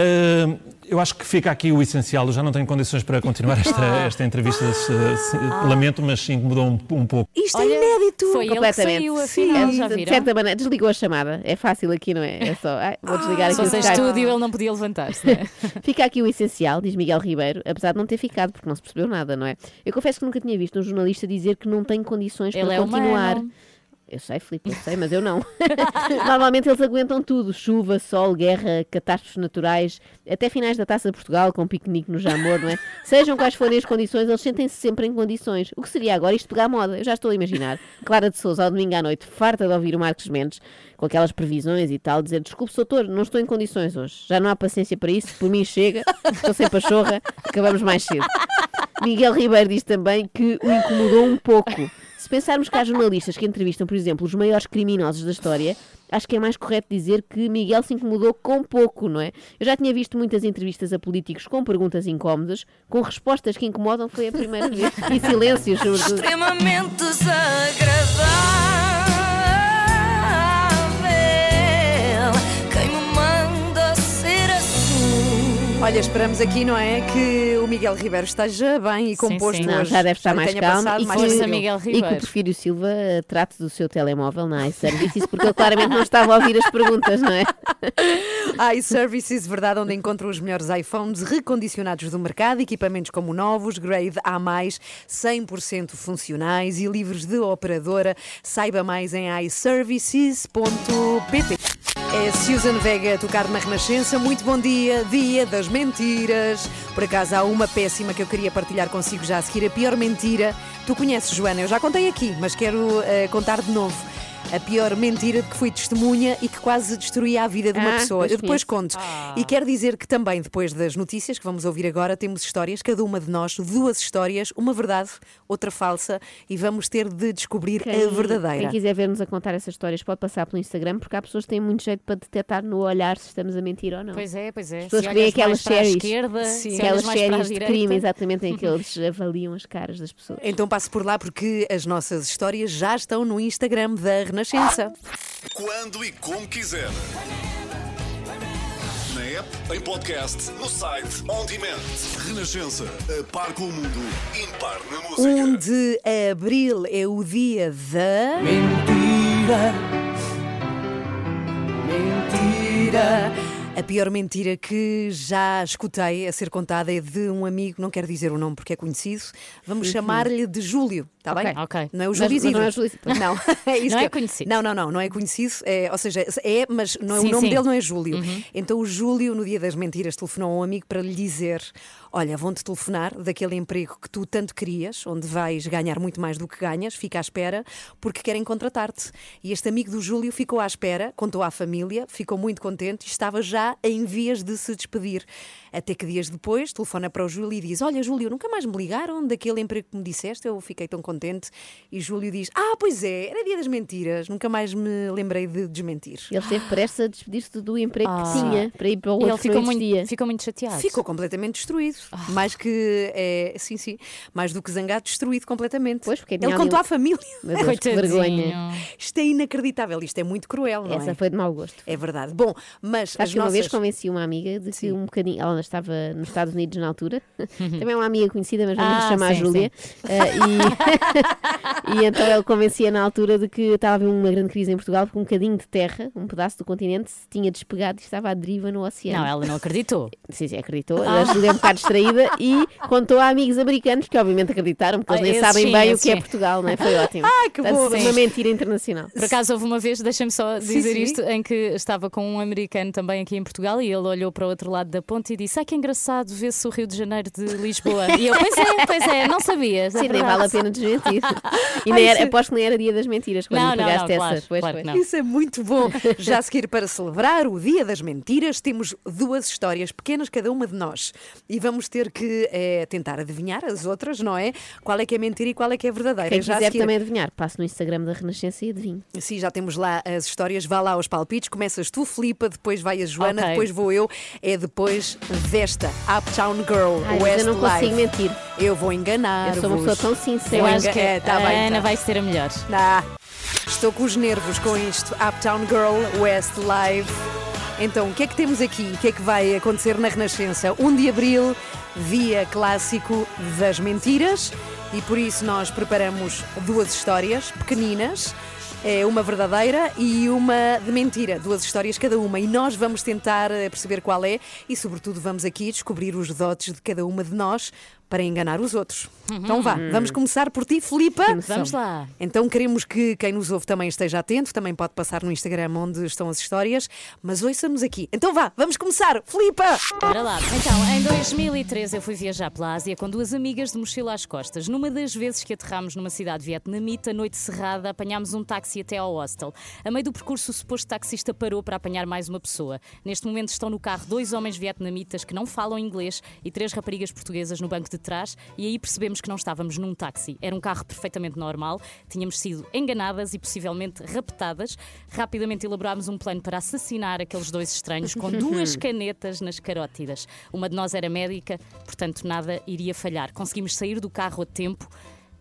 Uh, eu acho que fica aqui o essencial. Eu já não tenho condições para continuar esta, esta entrevista. se- se- Lamento, mas incomodou um, um pouco. Isto Olha, é inédito. foi ele que completamente. saiu, afinal, Sim, já de viram? certa maneira, desligou a chamada. É fácil aqui, não é? É só. ai, vou desligar Se aqui o fosse estúdio, ele não podia levantar-se. é? Fica aqui o essencial, diz Miguel Ribeiro, apesar de não ter ficado, porque não se percebeu nada, não é? Eu confesso que nunca tinha visto um jornalista dizer que não tem condições Ele para é continuar. humano. Eu sei, Filipe, eu sei, mas eu não. Normalmente eles aguentam tudo: chuva, sol, guerra, catástrofes naturais, até finais da taça de Portugal, com um piquenique no Jamor, não é? Sejam quais forem as condições, eles sentem-se sempre em condições. O que seria agora isto pegar moda? Eu já estou a imaginar. Clara de Souza, ao domingo à noite, farta de ouvir o Marcos Mendes, com aquelas previsões e tal, dizer: Desculpe, doutor, não estou em condições hoje. Já não há paciência para isso, por mim chega, estou sem pachorra, acabamos mais cedo. Miguel Ribeiro diz também que o incomodou um pouco. Se pensarmos que há jornalistas que entrevistam, por exemplo, os maiores criminosos da história, acho que é mais correto dizer que Miguel se incomodou com pouco, não é? Eu já tinha visto muitas entrevistas a políticos com perguntas incómodas, com respostas que incomodam, foi a primeira vez. E silêncios, sobretudo. Extremamente desagradável. Olha, esperamos aqui, não é? Que o Miguel Ribeiro esteja bem e composto sim. Não, hoje. já deve estar mais tenha calmo passado e mais que, e que o. Porfírio Silva eh, trate do seu telemóvel na iServices, porque ele claramente não estava a ouvir as perguntas, não é? iServices, verdade, onde encontram os melhores iPhones recondicionados do mercado, equipamentos como novos, grade A+, 100% funcionais e livres de operadora. Saiba mais em iServices.pt. É Susan Vega a tocar na Renascença. Muito bom dia, dia das mentiras. Por acaso há uma péssima que eu queria partilhar consigo já a seguir. A pior mentira. Tu conheces, Joana, eu já contei aqui, mas quero eh, contar de novo. A pior mentira de que fui testemunha e que quase destruía a vida de uma Ah, pessoa. Eu depois conto. E quero dizer que também, depois das notícias que vamos ouvir agora, temos histórias, cada uma de nós, duas histórias, uma verdade, outra falsa, e vamos ter de descobrir a verdadeira. Quem quiser ver-nos a contar essas histórias pode passar pelo Instagram, porque há pessoas que têm muito jeito para detectar no olhar se estamos a mentir ou não. Pois é, pois é. As pessoas Se que veem aquelas séries, esquerda, Sim. aquelas mais para a séries de crime, direita. exatamente, em que eles avaliam as caras das pessoas. Então passe por lá porque as nossas histórias já estão no Instagram da Renascença. Quando e como quiser. Na app, em podcast, no site, on demand. Renascença, a par com o mundo, impar na música. 1 de abril é o dia da. Mentira. Mentira! A pior mentira que já escutei a ser contada é de um amigo, não quero dizer o nome porque é conhecido, vamos chamar-lhe de Júlio, está Ok, bem? Não é o Júlio não é o Júlio Isidro. Não, é isso Não é eu- conhecido. Não, não, não, não é conhecido, é, ou seja, é, mas não é- Sim, o nome sim. dele não é Júlio. Então o Júlio, no dia das mentiras, telefonou a um amigo para lhe dizer: Olha, vão-te telefonar daquele emprego que tu tanto querias, onde vais ganhar muito mais do que ganhas, fica à espera, porque querem contratar-te. E este amigo do Júlio ficou à espera, contou à família, ficou muito contente e estava já em vias de se despedir. Até que dias depois telefona para o Júlio e diz: Olha, Júlio, nunca mais me ligaram daquele emprego que me disseste, eu fiquei tão contente. E Júlio diz: Ah, pois é, era dia das mentiras. Nunca mais me lembrei de desmentir. Ele esteve prestes a despedir-se do emprego Ah. que tinha para ir para o outro Ele ficou muito, ficou muito chateado. Ficou completamente destruído. Mais que. É, sim, sim. Mais do que zangado, destruído completamente. Pois, porque Ele tinha ali contou à família. Meu Deus, que vergonha. Isto é inacreditável, isto é muito cruel, não Essa é? foi de mau gosto. É verdade. Bom, mas Acho as que uma nossas... vez convenci uma amiga de que um bocadinho. Ela estava nos Estados Unidos na altura. Também é uma amiga conhecida, mas vamos Ah, chamar a sim, Júlia. Eh, e... e então ele convencia na altura de que estava a haver uma grande crise em Portugal porque um bocadinho de terra, um pedaço do continente, se tinha despegado e estava à deriva no oceano. Não, ela não acreditou. Sim, sim, acreditou. Ah. A Júlia é um bocado distraída e contou a amigos americanos que obviamente acreditaram, porque eles Ah, nem esses sabem sim, bem o que é sim. Portugal, não é? Foi ótimo. Ai, que Portanto, bom. Uma mentira internacional. Por acaso houve uma vez, deixa-me só dizer isto, em que estava com um americano também aqui em Portugal e ele olhou para o outro lado da ponte e disse: Ai que engraçado ver-se o Rio de Janeiro de Lisboa. E eu, pois é, pois é, não sabias. é Sim, nem verdade." vale a pena desmentir. E Ai, nem era, aposto que nem era dia das mentiras quando Não, me não, pegaste não, claro, essa. Pois claro foi. que não. Isso é muito bom. Já a seguir, para celebrar o Dia das Mentiras, temos duas histórias pequenas, cada uma de nós. E vamos ter que eh, tentar adivinhar as outras, não é? Qual é que é mentira e qual é que é verdadeira. Quem Já quiser seguir- também adivinhar, passe no Instagram da Renascença e adivinhe. Sim, já temos lá as histórias. Vá lá aos palpites. Começas tu, Filipa, depois vai a Joana, Ok. depois vou eu. É depois desta, Uptown Girl, Ai, mas West eu não consigo mentir. Eu vou enganar. Eu sou uma pessoa tão sincera. Eu acho que É, tá a bem, Ana tá. vai ser a melhor. Ah, estou com os nervos com isto. Uptown Girl, West Live. Então, o que é que temos aqui? O que é que vai acontecer na Renascença? 1 de Abril, dia clássico das mentiras. E por isso nós preparamos duas histórias pequeninas. É uma verdadeira e uma de mentira, duas histórias cada uma. E nós vamos tentar eh, perceber qual é. E, sobretudo, vamos aqui descobrir os dotes de cada uma de nós para enganar os outros. Então vá, vamos começar por ti, Filipa. Vamos lá. Então queremos que quem nos ouve também esteja atento, também pode passar no Instagram onde estão as histórias, mas ouça-nos aqui. Então vá, vamos começar. Filipa! Bora lá. Então, em 2013 eu fui viajar pela Ásia com duas amigas de mochila às costas. Numa das vezes que aterramos numa cidade vietnamita, noite cerrada, apanhámos um táxi até ao hostel. A meio do percurso, o suposto taxista parou para apanhar mais uma pessoa. Neste momento estão no carro dois homens vietnamitas que não falam inglês e três raparigas portuguesas no banco de trás e aí percebemos que não estávamos num táxi. Era um carro perfeitamente normal, tínhamos sido enganadas e possivelmente raptadas. Rapidamente elaborámos um plano para assassinar aqueles dois estranhos com duas canetas nas carótidas. Uma de nós era médica, portanto nada iria falhar. Conseguimos sair do carro a tempo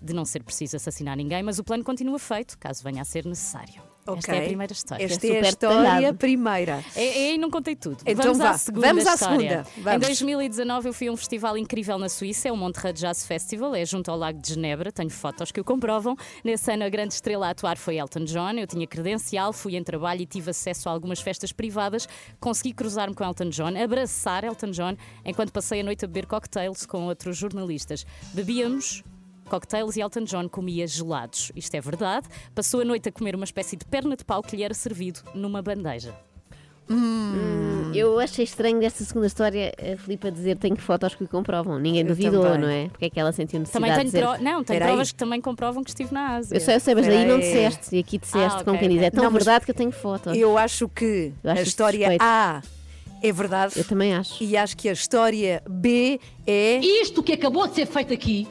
de não ser preciso assassinar ninguém, mas o plano continua feito, caso venha a ser necessário. Esta é a primeira história. Esta É a história primeira. É, não contei tudo. Então vamos vá, à segunda vamos à segunda. Vamos. Em 2019 eu fui a um festival incrível na Suíça, é o Montreux Jazz Festival, é junto ao Lago de Genebra, tenho fotos que o comprovam. Nesse ano a grande estrela a atuar foi Elton John, eu tinha credencial, fui em trabalho e tive acesso a algumas festas privadas, consegui cruzar-me com Elton John, abraçar Elton John, enquanto passei a noite a beber cocktails com outros jornalistas. Bebíamos cocktails e Elton John comia gelados. Isto é verdade. Passou a noite a comer uma espécie de perna de pau que lhe era servido numa bandeja. Eu achei estranho desta segunda história a Filipe a dizer tenho fotos que o comprovam. Ninguém Eu duvidou, também. não é? Porque é que ela sentiu necessidade Também de tenho, dizer. pro... não, tenho Espera aí. provas que também comprovam que estive na Ásia. Eu sei, eu sei, mas aí não disseste. E aqui disseste Ah, com quem diz. É tão Não, verdade que eu tenho fotos. Eu acho que Eu acho a história suspeito. A é verdade Eu também acho. e acho que a história B é. Isto que acabou de ser feito aqui,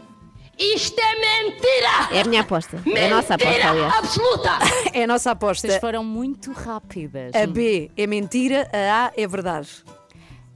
isto é mentira! É a minha aposta. É a nossa aposta, Mentira aliás. absoluta! É a nossa aposta. Vocês foram muito rápidas. A B é mentira, a A é verdade.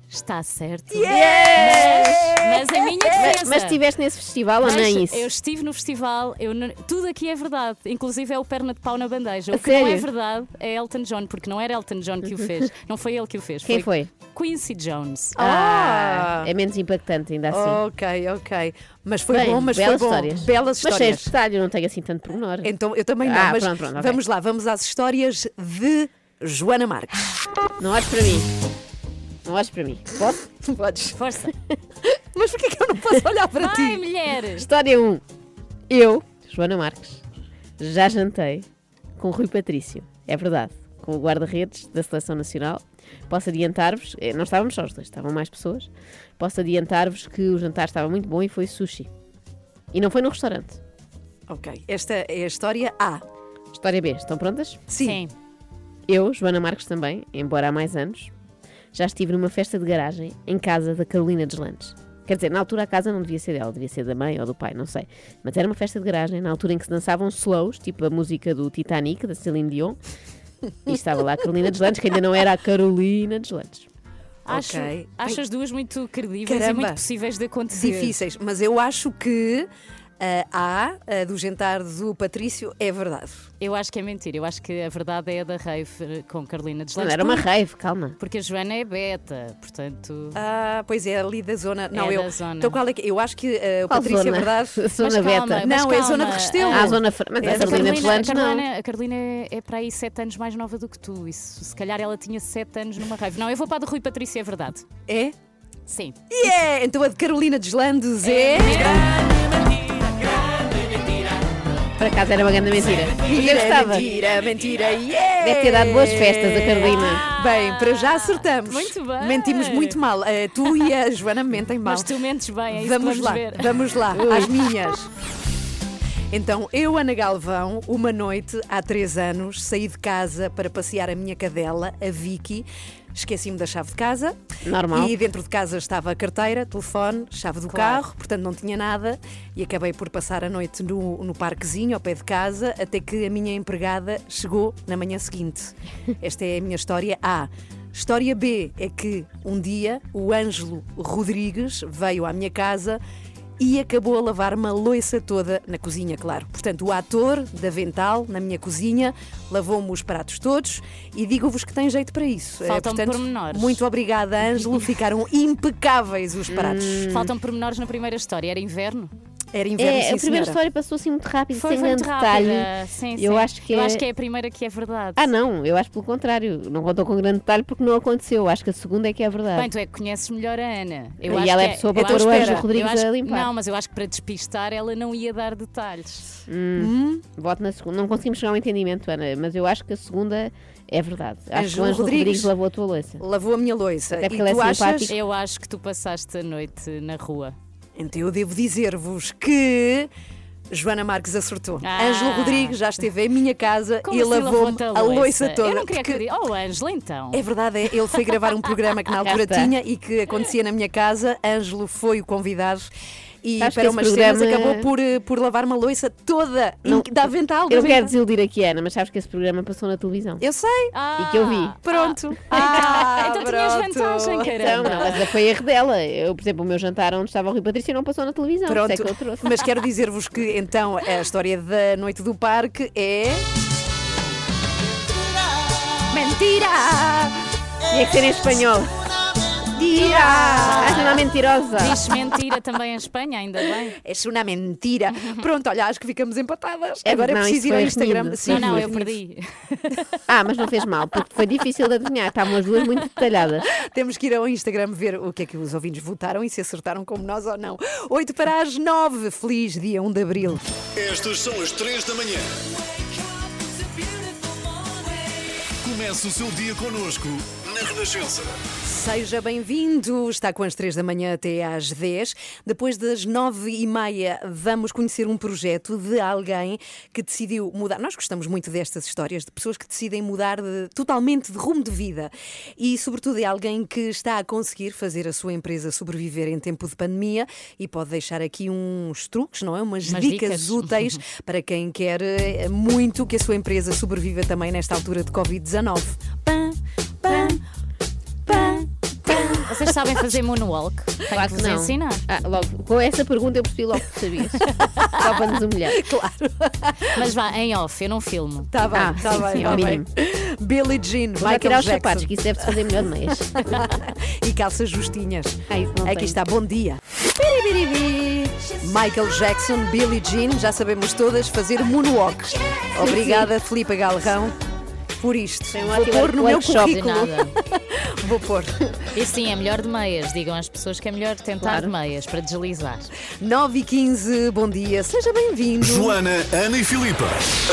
Está certo. Yes! Mas a minha defesa. Mas estiveste nesse festival ou Mas nem isso? Eu estive no festival, eu não- tudo aqui é verdade, inclusive é o perna de pau na bandeja. A O que não é sério? verdade é Elton John, porque não era Elton John que o fez, não foi ele que o fez. Quem foi? Quincy Jones. Ah, é menos impactante ainda assim. Ok, ok. Mas foi Bem, bom, mas foi belas bom. histórias. Belas Mas cheio de histórias. detalhe, eu não tenho assim tanto pormenor. Então, eu também não, Ah, mas pronto, pronto, ok. vamos lá, vamos às histórias de Joana Marques. Não olhes para mim. Não olhes para mim. Posso? Podes. Força. Mas porquê que eu não posso olhar para Ai, ti? mulheres. História 1. Eu, Joana Marques, já jantei com Rui Patrício. É verdade. Com o guarda-redes da Seleção Nacional. Posso adiantar-vos, eh, não estávamos só os dois, estavam mais pessoas. Posso adiantar-vos que o jantar estava muito bom e foi sushi. E não foi num restaurante. Ok, esta é a história A. História B, estão prontas? Sim. Eu, Joana Marques também, embora há mais anos, já estive numa festa de garagem em casa da Carolina Deslandes. Quer dizer, na altura a casa não devia ser dela, devia ser da mãe ou do pai, não sei. Mas era uma festa de garagem, na altura em que se dançavam slows, tipo a música do Titanic, da Celine Dion. E estava lá a Carolina Deslandes, que ainda não era a Carolina Deslandes. Acho, Ok. acho as duas muito credíveis e Caramba. muito possíveis de acontecer. Difíceis, mas eu acho que a A do jantar do Patrício é verdade. Eu acho que é mentira. Eu acho que a verdade é a da rave com Carolina Não, Deslandes. era uma rave, calma. Porque a Joana é beta, portanto. Ah, pois é, ali da zona. Não, É eu. da zona. Então qual é que. Eu acho que ah, o Patrício zona? é verdade. Zona Mas calma, beta. mas Não, é a zona de calma. Restelo. Ah, a zona. Mas É a da Carolina a, Deslandes não. Carolina, a Carolina é, é para aí 7 anos mais nova do que tu. Isso, se calhar ela tinha 7 anos numa rave. Não, eu vou para a de Rui Patrícia, é verdade. É? Sim. Yeah! Então a de Carolina Deslandes é. Por acaso era uma grande mentira. Mas eu Mentira, gostava. mentira, mentira, yeah! Deve ter dado boas festas a Carolina. Bem, para já acertamos. Muito bem. Mentimos muito mal. Eh, tu e a Joana mentem mal. Mas tu mentes bem, é isso vamos que lá, vamos ver. vamos lá, às minhas. Então, eu, Ana Galvão, uma noite, há três anos, saí de casa para passear a minha cadela, a Vicky. Esqueci-me da chave de casa. Normal. E dentro de casa estava a carteira, telefone, chave do Claro. carro, portanto não tinha nada. E acabei por passar a noite no, no parquezinho, ao pé de casa, até que a minha empregada chegou na manhã seguinte. Esta é a minha história A. História B é que um dia o Ângelo Rodrigues veio à minha casa e acabou a lavar uma loiça toda na cozinha, claro. Portanto, o ator da Vental, na minha cozinha, lavou-me os pratos todos e digo-vos que tem jeito para isso. Eh, Faltam portanto, pormenores. Muito obrigada, Ângelo. Ficaram impecáveis os pratos. Faltam pormenores na primeira história. Era inverno? Era inverno, É, sim, a primeira senhora. história passou assim muito rápido, Foi, sem foi grande muito detalhe. Sim, Eu sim. acho que eu é- acho que é a primeira que é verdade. Ah, não, eu acho pelo contrário. Não contou com grande detalhe porque não aconteceu. Acho que a segunda é que é a verdade. Bem, tu é que conheces melhor a Ana. Eu E acho ela é a pessoa eu para pôr o espera, Ângelo eu Rodrigues acho- a limpar. Não, mas eu acho que para despistar ela não ia dar detalhes. Hum, Voto na segunda. Não conseguimos chegar a um entendimento, Ana, mas eu acho que a segunda é verdade. Acho que o Ângelo Rodrigues. Rodrigues lavou a tua louça. Lavou a minha loiça. Até porque e ele é tu achas... Eu acho que tu passaste a noite na rua. Então eu devo dizer-vos que Joana Marques acertou. Ah. Ângelo Rodrigues já esteve em minha casa Como e assim lavou-me a loiça toda. Eu não queria porque- acreditar. Oh, Ângelo, então. É verdade, é. ele foi gravar um programa que na altura tinha e que acontecia na minha casa. Ângelo foi o convidado. E que para umas programa- cenas acabou por, eh, por lavar uma loiça toda Não- da avental. da Eu quero desiludir aqui, Ana, mas sabes que esse programa passou na televisão. Eu sei. Ah, E que eu vi. Pronto. Ah, então tinhas pronto. vantagem, Então, caramba. não, mas foi erro dela. Eu, por exemplo, o meu jantar onde estava o Rui Patrício não passou na televisão. Isso Pronto, é que eu trouxe. mas quero dizer-vos que então a história da noite do parque é. Mentira! Tinha que ser em espanhol. Mentira! Acho uma mentirosa. Diz mentira também em Espanha, ainda bem. É uma mentira. Pronto, olha, acho que ficamos empatadas. É, Agora é não, preciso isso ir ao Instagram. Sim, não, não, eu perdi. Ah, mas não fez mal, porque foi difícil de adivinhar. Estavam as duas muito detalhadas. Temos que ir ao Instagram ver o que é que os ouvintes votaram e se acertaram como nós ou não. 8 para as 9. Feliz dia 1 de Abril. Estas são as 3 da manhã. Comece o seu dia connosco na Renascença. Seja bem-vindo! Está com as 3 da manhã até às 10. Depois das 9 e meia, vamos conhecer um projeto de alguém que decidiu mudar. Nós gostamos muito destas histórias de pessoas que decidem mudar de- totalmente de rumo de vida. E, sobretudo, é alguém que está a conseguir fazer a sua empresa sobreviver em tempo de pandemia e pode deixar aqui uns truques, não é? Umas, Umas dicas, dicas. úteis para quem quer eh, muito que a sua empresa sobreviva também nesta altura de Covid-19. Pam, pam, pam, pam. Vocês sabem fazer moonwalk? Tenho Claro que que vos não. ensinar. Ah, logo, com essa pergunta eu percebi logo que sabias. Só para nos humilhar. Mas vá, em off, eu não filmo. Tá bem, Ah, tá sim, bem, sim, tá bem. mínimo. Billie Jean, Vou já Michael tirar os Jackson sapatos, que isso deve-se fazer melhor de meias. e calças justinhas. Ah, isso não Aqui tenho. está, bom dia. Michael Jackson, Billie Jean, já sabemos todas fazer moonwalk. Obrigada, Filipe Galrão, por isto. Um Vou pôr no meu currículo. nada. Vou pôr. E sim, é melhor de meias. Digam às pessoas que é melhor tentar Claro. de meias para deslizar. 9 e 15 bom dia, seja bem-vindo. Joana, Ana e Filipa.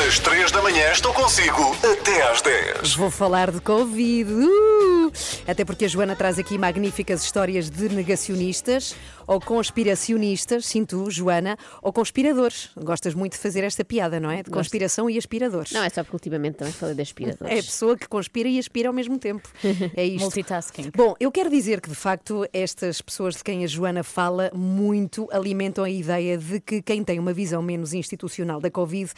As 3 da manhã estão consigo até às 10. Vou falar de Covid. Uh! Até porque a Joana traz aqui magníficas histórias de negacionistas ou conspiracionistas, sim tu, Joana, ou conspiradores. Gostas muito de fazer esta piada, não é? De conspiração e aspiradores. Não, é só porque ultimamente também falei de aspiradores. É a pessoa que conspira e aspira ao mesmo tempo. É isto. Multitasking. Bom, eu quero dizer que, de facto, estas pessoas de quem a Joana fala muito alimentam a ideia de que quem tem uma visão menos institucional da Covid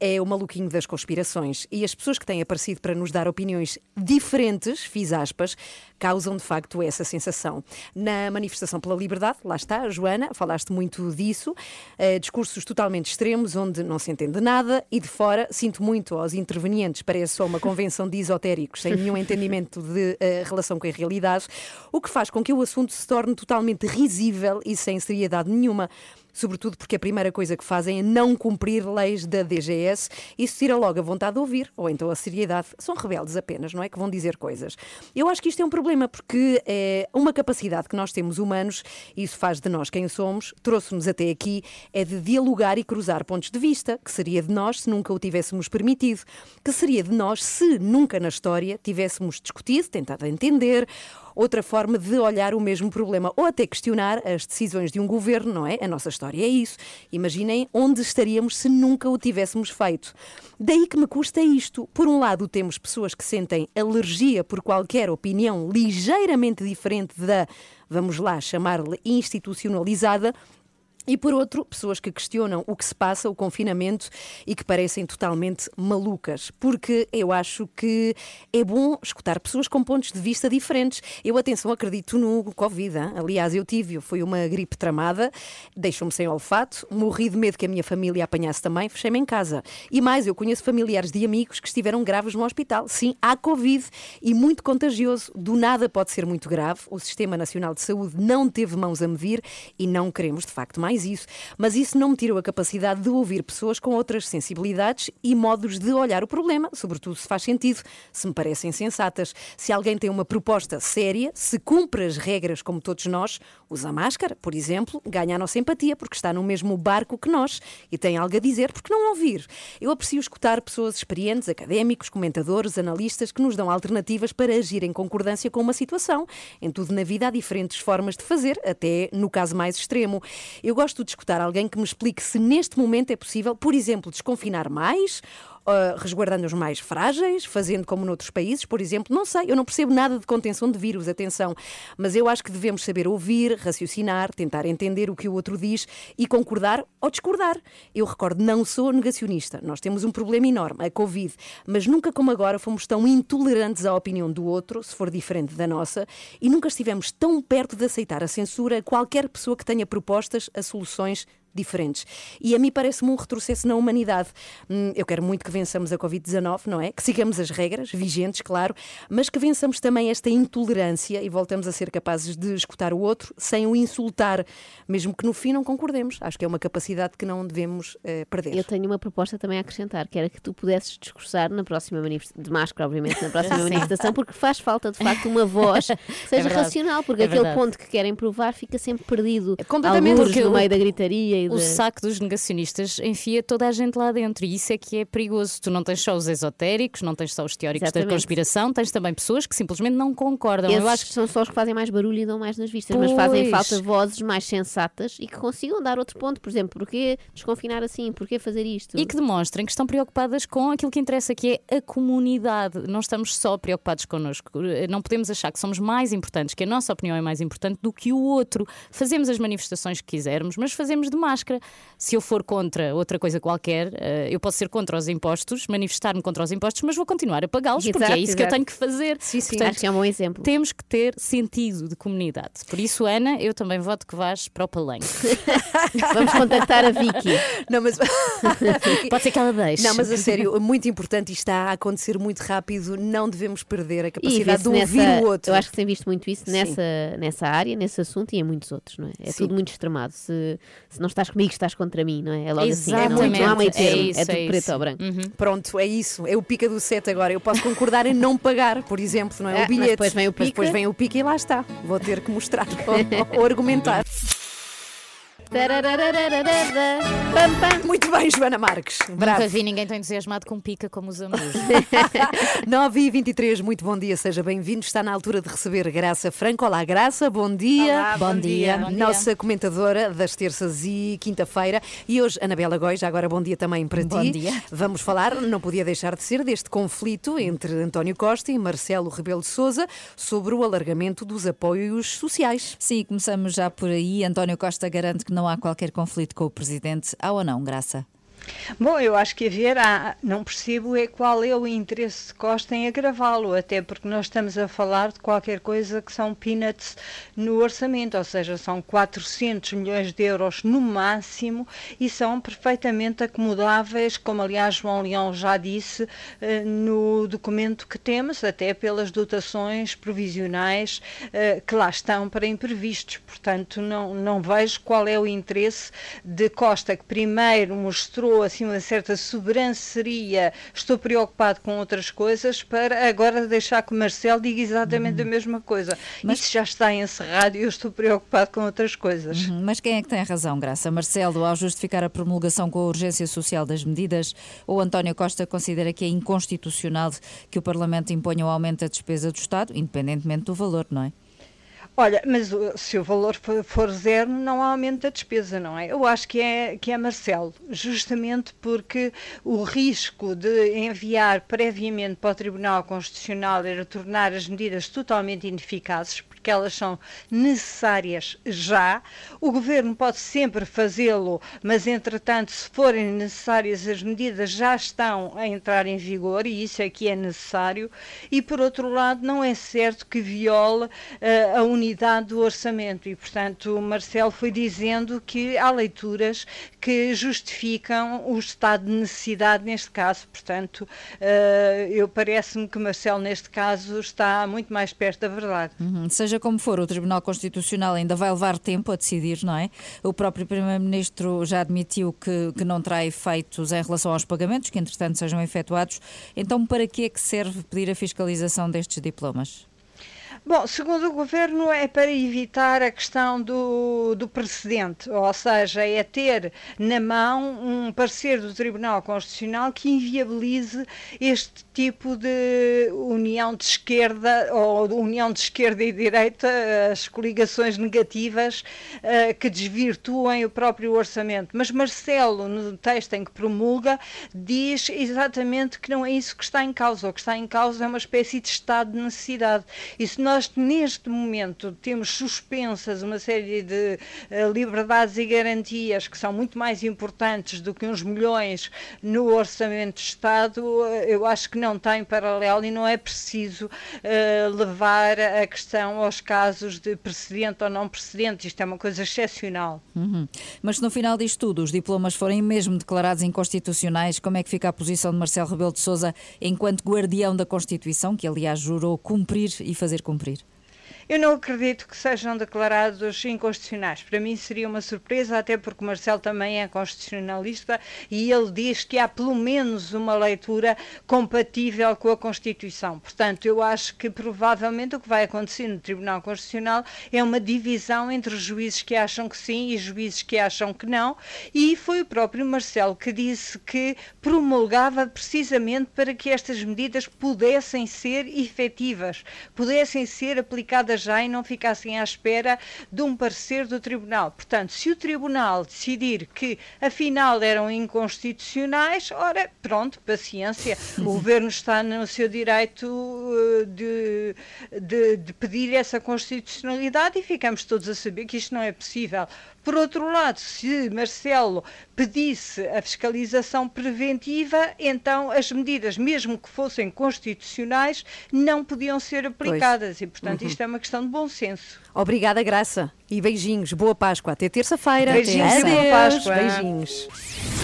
é o maluquinho das conspirações. E as pessoas que têm aparecido para nos dar opiniões diferentes, fiz aspas, causam de facto essa sensação. Na manifestação pela liberdade, lá está, Joana, falaste muito disso, eh, discursos totalmente extremos, onde não se entende nada, e de fora sinto muito aos intervenientes, parece só uma convenção de esotéricos, sem nenhum entendimento de eh, relação com a realidade, o que faz com que o assunto se torne totalmente risível e sem seriedade nenhuma. Sobretudo porque a primeira coisa que fazem é não cumprir leis da DGS. Isso tira logo a vontade de ouvir, ou então a seriedade. São rebeldes apenas, não é? Que vão dizer coisas. Eu acho que isto é um problema, porque é uma capacidade que nós temos humanos, isso faz de nós quem somos, trouxe-nos até aqui, é de dialogar e cruzar pontos de vista, que seria de nós se nunca o tivéssemos permitido, que seria de nós se nunca na história tivéssemos discutido, tentado entender, outra forma de olhar o mesmo problema ou até questionar as decisões de um governo, não é? A nossa história é isso. Imaginem onde estaríamos se nunca o tivéssemos feito. Daí que me custa isto. Por um lado, temos pessoas que sentem alergia por qualquer opinião ligeiramente diferente da, vamos lá chamar-lhe institucionalizada. E por outro, pessoas que questionam o que se passa, o confinamento, e que parecem totalmente malucas. Porque eu acho que é bom escutar pessoas com pontos de vista diferentes. Eu, atenção, acredito no Covid. hein? Aliás, eu tive, foi uma gripe tramada, deixou-me sem olfato, morri de medo que a minha família apanhasse também, fechei-me em casa. E mais, eu conheço familiares de amigos que estiveram graves no hospital. Sim, há Covid e muito contagioso. Do nada pode ser muito grave. O Sistema Nacional de Saúde não teve mãos a medir e não queremos, de facto, mais isso. Mas isso não me tirou a capacidade de ouvir pessoas com outras sensibilidades e modos de olhar o problema, sobretudo se faz sentido, se me parecem sensatas. Se alguém tem uma proposta séria, se cumpre as regras como todos nós, usa máscara, por exemplo, ganha a nossa empatia porque está no mesmo barco que nós e tem algo a dizer, porque não ouvir? Eu aprecio escutar pessoas experientes, académicos, comentadores, analistas que nos dão alternativas para agir em concordância com uma situação. Em tudo na vida há diferentes formas de fazer, até no caso mais extremo. Eu gosto de escutar alguém que me explique se neste momento é possível, por exemplo, desconfinar mais. Uh, resguardando os mais frágeis, fazendo como noutros países, por exemplo, não sei, eu não percebo nada de contenção de vírus, atenção, mas eu acho que devemos saber ouvir, raciocinar, tentar entender o que o outro diz e concordar ou discordar. Eu recordo, não sou negacionista, nós temos um problema enorme, a Covid, mas nunca como agora fomos tão intolerantes à opinião do outro, se for diferente da nossa, e nunca estivemos tão perto de aceitar a censura a qualquer pessoa que tenha propostas a soluções diferentes. E a mim parece-me um retrocesso na humanidade. Hum, Eu quero muito que vençamos a Covid-19, não é? Que sigamos as regras, vigentes, claro, mas que vençamos também esta intolerância e voltamos a ser capazes de escutar o outro sem o insultar, mesmo que no fim não concordemos. Acho que é uma capacidade que não devemos eh, perder. Eu tenho uma proposta também a acrescentar, que era que tu pudesses discursar na próxima manifestação, de máscara, obviamente, na próxima manifestação, porque faz falta de facto uma voz que seja verdade. racional, porque É aquele verdade. ponto que querem provar fica sempre perdido. completamente. Algures Porque no meio da gritaria O saco dos negacionistas enfia toda a gente lá dentro e isso é que é perigoso. Tu não tens só os esotéricos, não tens só os teóricos Exatamente. da conspiração, tens também pessoas que simplesmente não concordam. Esses Eu acho que são só os que fazem mais barulho e dão mais nas vistas, mas fazem Pois. falta vozes mais sensatas e que consigam dar outro ponto. Por exemplo, porquê desconfinar assim? Porquê fazer isto? E que demonstrem que estão preocupadas com aquilo que interessa, que é a comunidade. Não estamos só preocupados connosco. Não podemos achar que somos mais importantes, que a nossa opinião é mais importante do que o outro. Fazemos as manifestações que quisermos, mas fazemos de máscara. Se eu for contra outra coisa qualquer, eh, eu posso ser contra os impostos, manifestar-me contra os impostos, mas vou continuar a pagá-los, porque é Exato, isso que eu exato. tenho que fazer. Sim, sim. Acho que é um bom exemplo. Temos que ter sentido de comunidade. Por isso, Ana, eu também voto que vás para o palanque. Vamos contactar a Vicky. Não, mas... Pode ser que ela deixe. Não, mas a sério, muito importante e está a acontecer muito rápido. Não devemos perder a capacidade de ouvir nessa, o outro. Eu acho que tem visto muito isso Sim. nessa, nessa área, nesse assunto e em muitos outros, não é? É Sim. tudo muito extremado. Se, se não estás comigo, estás contra mim, não é? É logo assim. Não, Exatamente. não há meio É termo. isso, é tudo é preto isso. ou branco. Pronto, é isso. É o pica do set agora. Eu posso concordar em não pagar, por exemplo, não é? Ah, o mas bilhete. depois vem o Mas pica. depois vem o pica e lá está. Vou ter que mostrar ou, ou argumentar. Tarararararara. Pam, pam. Muito bem, Joana Marques. Bravo. Nunca vi ninguém tão entusiasmado com pica como os amus. 9 e 23 muito bom dia, seja bem-vindo. Está na altura de receber Graça Franco. Olá, Graça, bom dia. Olá, bom Bom dia. dia. Bom dia. Nossa comentadora das terças e quinta-feira. E hoje, Anabela Góis, agora bom dia também para Bom ti. dia. Vamos falar, não podia deixar de ser, deste conflito entre António Costa e Marcelo Rebelo de Souza sobre o alargamento dos apoios sociais. Sim, começamos já por aí. António Costa garante que não há qualquer conflito com o presidente. Há ou não, Graça? Bom, eu acho que haver, há, não percebo é qual é o interesse de Costa em agravá-lo, até porque nós estamos a falar de qualquer coisa que são peanuts no orçamento, ou seja, são 400 milhões de euros no máximo e são perfeitamente acomodáveis, como aliás João Leão já disse eh, no documento que temos, até pelas dotações provisionais eh, que lá estão para imprevistos. Portanto, não, não vejo qual é o interesse de Costa, que primeiro mostrou assim uma certa sobranceria, estou preocupado com outras coisas, para agora deixar que o Marcelo diga exatamente a mesma coisa. Isso já está encerrado e eu estou preocupado com outras coisas. Uhum, Mas quem é que tem razão, Graça? Marcelo, ao justificar a promulgação com a urgência social das medidas, ou António Costa considera que é inconstitucional que o Parlamento imponha o aumento da despesa do Estado, independentemente do valor, não é? Olha, mas o- se o valor for, zero, não há aumento da despesa, não é? Eu acho que é, que é Marcelo, justamente porque o risco de enviar previamente para o Tribunal Constitucional era tornar as medidas totalmente ineficazes, porque elas são necessárias já. O governo pode sempre fazê-lo, mas entretanto, se forem necessárias, as medidas já estão a entrar em vigor e isso é que é necessário. E por outro lado, não é certo que viole eh, a unidade do orçamento e, portanto, o Marcelo foi dizendo que há leituras que justificam o estado de necessidade neste caso. Portanto, eh, eu parece-me que Marcelo neste caso está muito mais perto da verdade. Uhum. Seja como for, o Tribunal Constitucional ainda vai levar tempo a decidir, não é? O próprio Primeiro-Ministro já admitiu que, que não terá efeitos em relação aos pagamentos, que entretanto sejam efetuados. Então, para que é que serve pedir a fiscalização destes diplomas? Bom, segundo o governo, é para evitar a questão do, do precedente, ou seja, é ter na mão um parecer do Tribunal Constitucional que inviabilize este tipo de união de esquerda ou de união de esquerda e direita, as coligações negativas eh, que desvirtuem o próprio orçamento. Mas Marcelo, no texto em que promulga, diz exatamente que não é isso que está em causa. O que está em causa é uma espécie de estado de necessidade. E se nós, neste momento, temos suspensas uma série de eh, liberdades e garantias que são muito mais importantes do que uns milhões no orçamento de Estado, eh, eu acho que não tem paralelo e não é preciso eh, levar a questão aos casos de precedente ou não precedente. Isto é uma coisa excepcional. Uhum. Mas no final disto tudo os diplomas forem mesmo declarados inconstitucionais, como é que fica a posição de Marcelo Rebelo de Sousa enquanto guardião da Constituição, que aliás jurou cumprir e fazer cumprir? abrir. Eu não acredito que sejam declarados inconstitucionais. Para mim seria uma surpresa, até porque Marcelo também é constitucionalista e ele diz que há pelo menos uma leitura compatível com a Constituição. Portanto, eu acho que provavelmente o que vai acontecer no Tribunal Constitucional é uma divisão entre juízes que acham que sim e juízes que acham que não. E foi o próprio Marcelo que disse que promulgava precisamente para que estas medidas pudessem ser efetivas, pudessem ser aplicadas já e não ficassem à espera de um parecer do Tribunal. Portanto, se o Tribunal decidir que afinal eram inconstitucionais, ora, pronto, paciência. O Governo está no seu direito eh, de, de, de pedir essa constitucionalidade e ficamos todos a saber que isto não é possível. Por outro lado, se Marcelo pedisse a fiscalização preventiva, então as medidas, mesmo que fossem constitucionais, não podiam ser aplicadas. E, portanto, Uhum. isto é uma questão de bom senso. Obrigada, Graça. E beijinhos. Boa Páscoa. Até terça-feira. Beijinhos e Até boa Adeus. Páscoa. Beijinhos.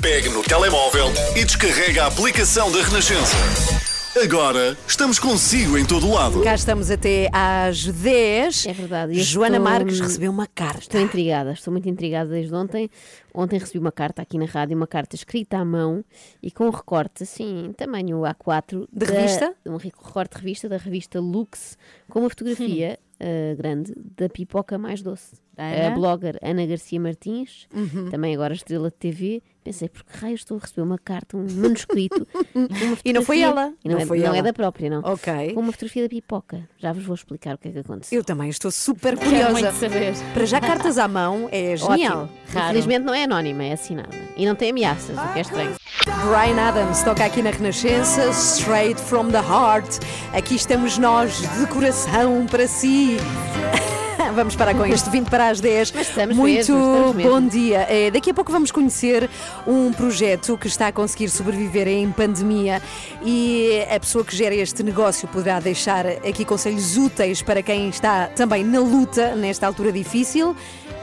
Pegue no telemóvel e descarrega a aplicação da Renascença. Agora estamos consigo em todo lado. Cá estamos até às 10. É verdade. eu Joana estou- Marques recebeu uma carta. Estou intrigada, estou muito intrigada desde ontem. Ontem recebi uma carta aqui na rádio, uma carta escrita à mão e com um recorte, assim, tamanho A4. De da- revista? Um recorte de revista, da revista Lux, com uma fotografia ah, grande da pipoca mais doce. Ana? A blogger Ana Garcia Martins, Uhum. também agora estrela de TV, pensei, por que raios estou a receber uma carta, um manuscrito? E não foi ela? E não, Não é, foi não ela. é da própria, não. Ok. Com uma fotografia da pipoca. Já vos vou explicar o que é que aconteceu. Eu também estou super curiosa. saber. Para já cartas à mão é genial. Ótimo. Infelizmente não é anónima, é assinada. E não tem ameaças, o que é estranho. Brian Adams toca aqui na Renascença, straight from the heart. Aqui estamos nós, de coração para si. Vamos parar com isto, 20 para as 10. estamos Muito mesmo, estamos mesmo. bom dia. Eh, daqui a pouco vamos conhecer um projeto que está a conseguir sobreviver em pandemia e a pessoa que gera este negócio poderá deixar aqui conselhos úteis para quem está também na luta nesta altura difícil.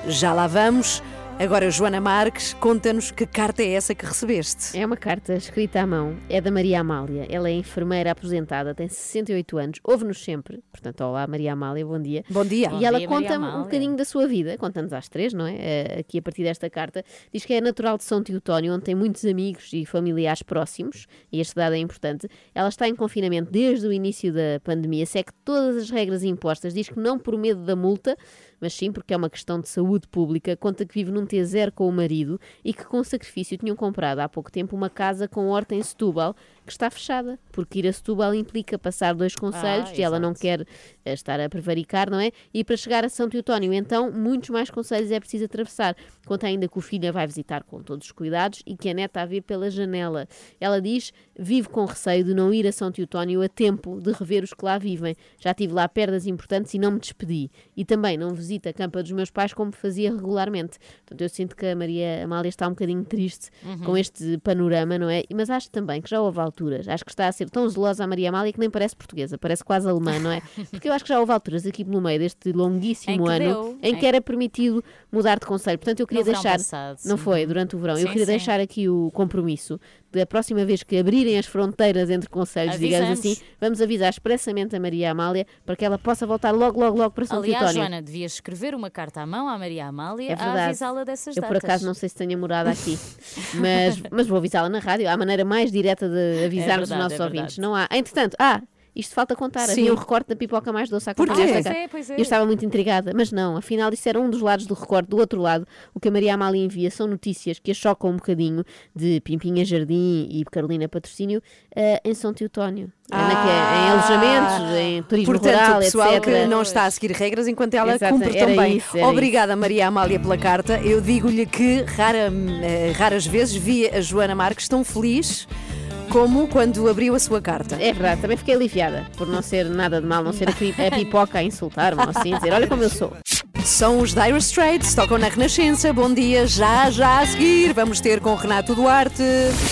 Já lá vamos. Agora, Joana Marques, conta-nos que carta é essa que recebeste. É uma carta escrita à mão, é da Maria Amália. Ela é enfermeira aposentada, tem 68 anos, ouve-nos sempre. Portanto, olá Maria Amália, bom dia. Bom dia. E Bom ela dia, Maria conta-me um Amália. bocadinho da sua vida, conta-nos às três, não é? Eh, Aqui a partir desta carta. Diz que é natural de São Teotónio, onde tem muitos amigos e familiares próximos, e este dado é importante. Ela está em confinamento desde o início da pandemia, segue todas as regras impostas, diz que não por medo da multa, mas sim porque é uma questão de saúde pública. Conta que vive num T0 com o marido e que com sacrifício tinham comprado há pouco tempo uma casa com horta em Setúbal que está fechada, porque ir a Setúbal implica passar dois conselhos Ah, e ela não quer eh, estar a prevaricar, não é? E para chegar a São Teotónio, então, muitos mais conselhos é preciso atravessar. Conta ainda que o filho a vai visitar com todos os cuidados e que a neta a vê pela janela. Ela diz, vive com receio de não ir a São Teotónio a tempo de rever os que lá vivem. Já tive lá perdas importantes e não me despedi. E também não visita a campa dos meus pais como fazia regularmente. Portanto, eu sinto que a Maria Amália está um bocadinho triste Uhum. com este panorama, não é? Mas acho também que já houve alturas, acho que está a ser tão zelosa a Maria Amália que nem parece portuguesa, parece quase alemã, não é? Porque eu acho que já houve alturas aqui no meio deste longuíssimo Em ano deu, em em- que era permitido mudar de conselho. Portanto, eu queria deixar. passado, não foi, durante o verão. eu Sim, queria sim. deixar aqui o compromisso da próxima vez que abrirem as fronteiras entre conselhos, digamos assim, vamos avisar expressamente a Maria Amália para que ela possa voltar logo, logo, logo para São Aliás, Teotónio. Joana, devias escrever uma carta à mão à Maria Amália É a avisá-la dessas Eu, datas. por acaso, não sei se tenha morado aqui, mas, mas vou avisá-la na rádio. Há a maneira mais direta de avisarmos verdade, os nossos é ouvintes. Não há. Entretanto, ah, isto falta contar. Sim. Havia um recorte da pipoca mais doce a Porquê? acompanhar esta Pois é, pois é. Eu estava muito intrigada, mas não. Afinal, isso era um dos lados do recorte. Do outro lado, o que a Maria Amália envia são notícias que a chocam um bocadinho de Pimpinha Jardim e Carolina Patrocínio eh, em São Teotónio. Ah. É- em alojamentos, em turismo Portanto, rural, o pessoal etc. que não está a seguir regras enquanto ela Exato, cumpre também. isso, Obrigada, Maria Amália, pela carta. Eu digo-lhe que rara- eh, raras vezes vi a Joana Marques tão feliz como quando abriu a sua carta. É verdade, também fiquei aliviada por não ser nada de mal, não ser a, pi- a pipoca a insultar-me assim, dizer olha como eu sou. São os Dire Straits, tocam na Renascença. Bom dia, já, já a seguir. Vamos ter com Renato Duarte.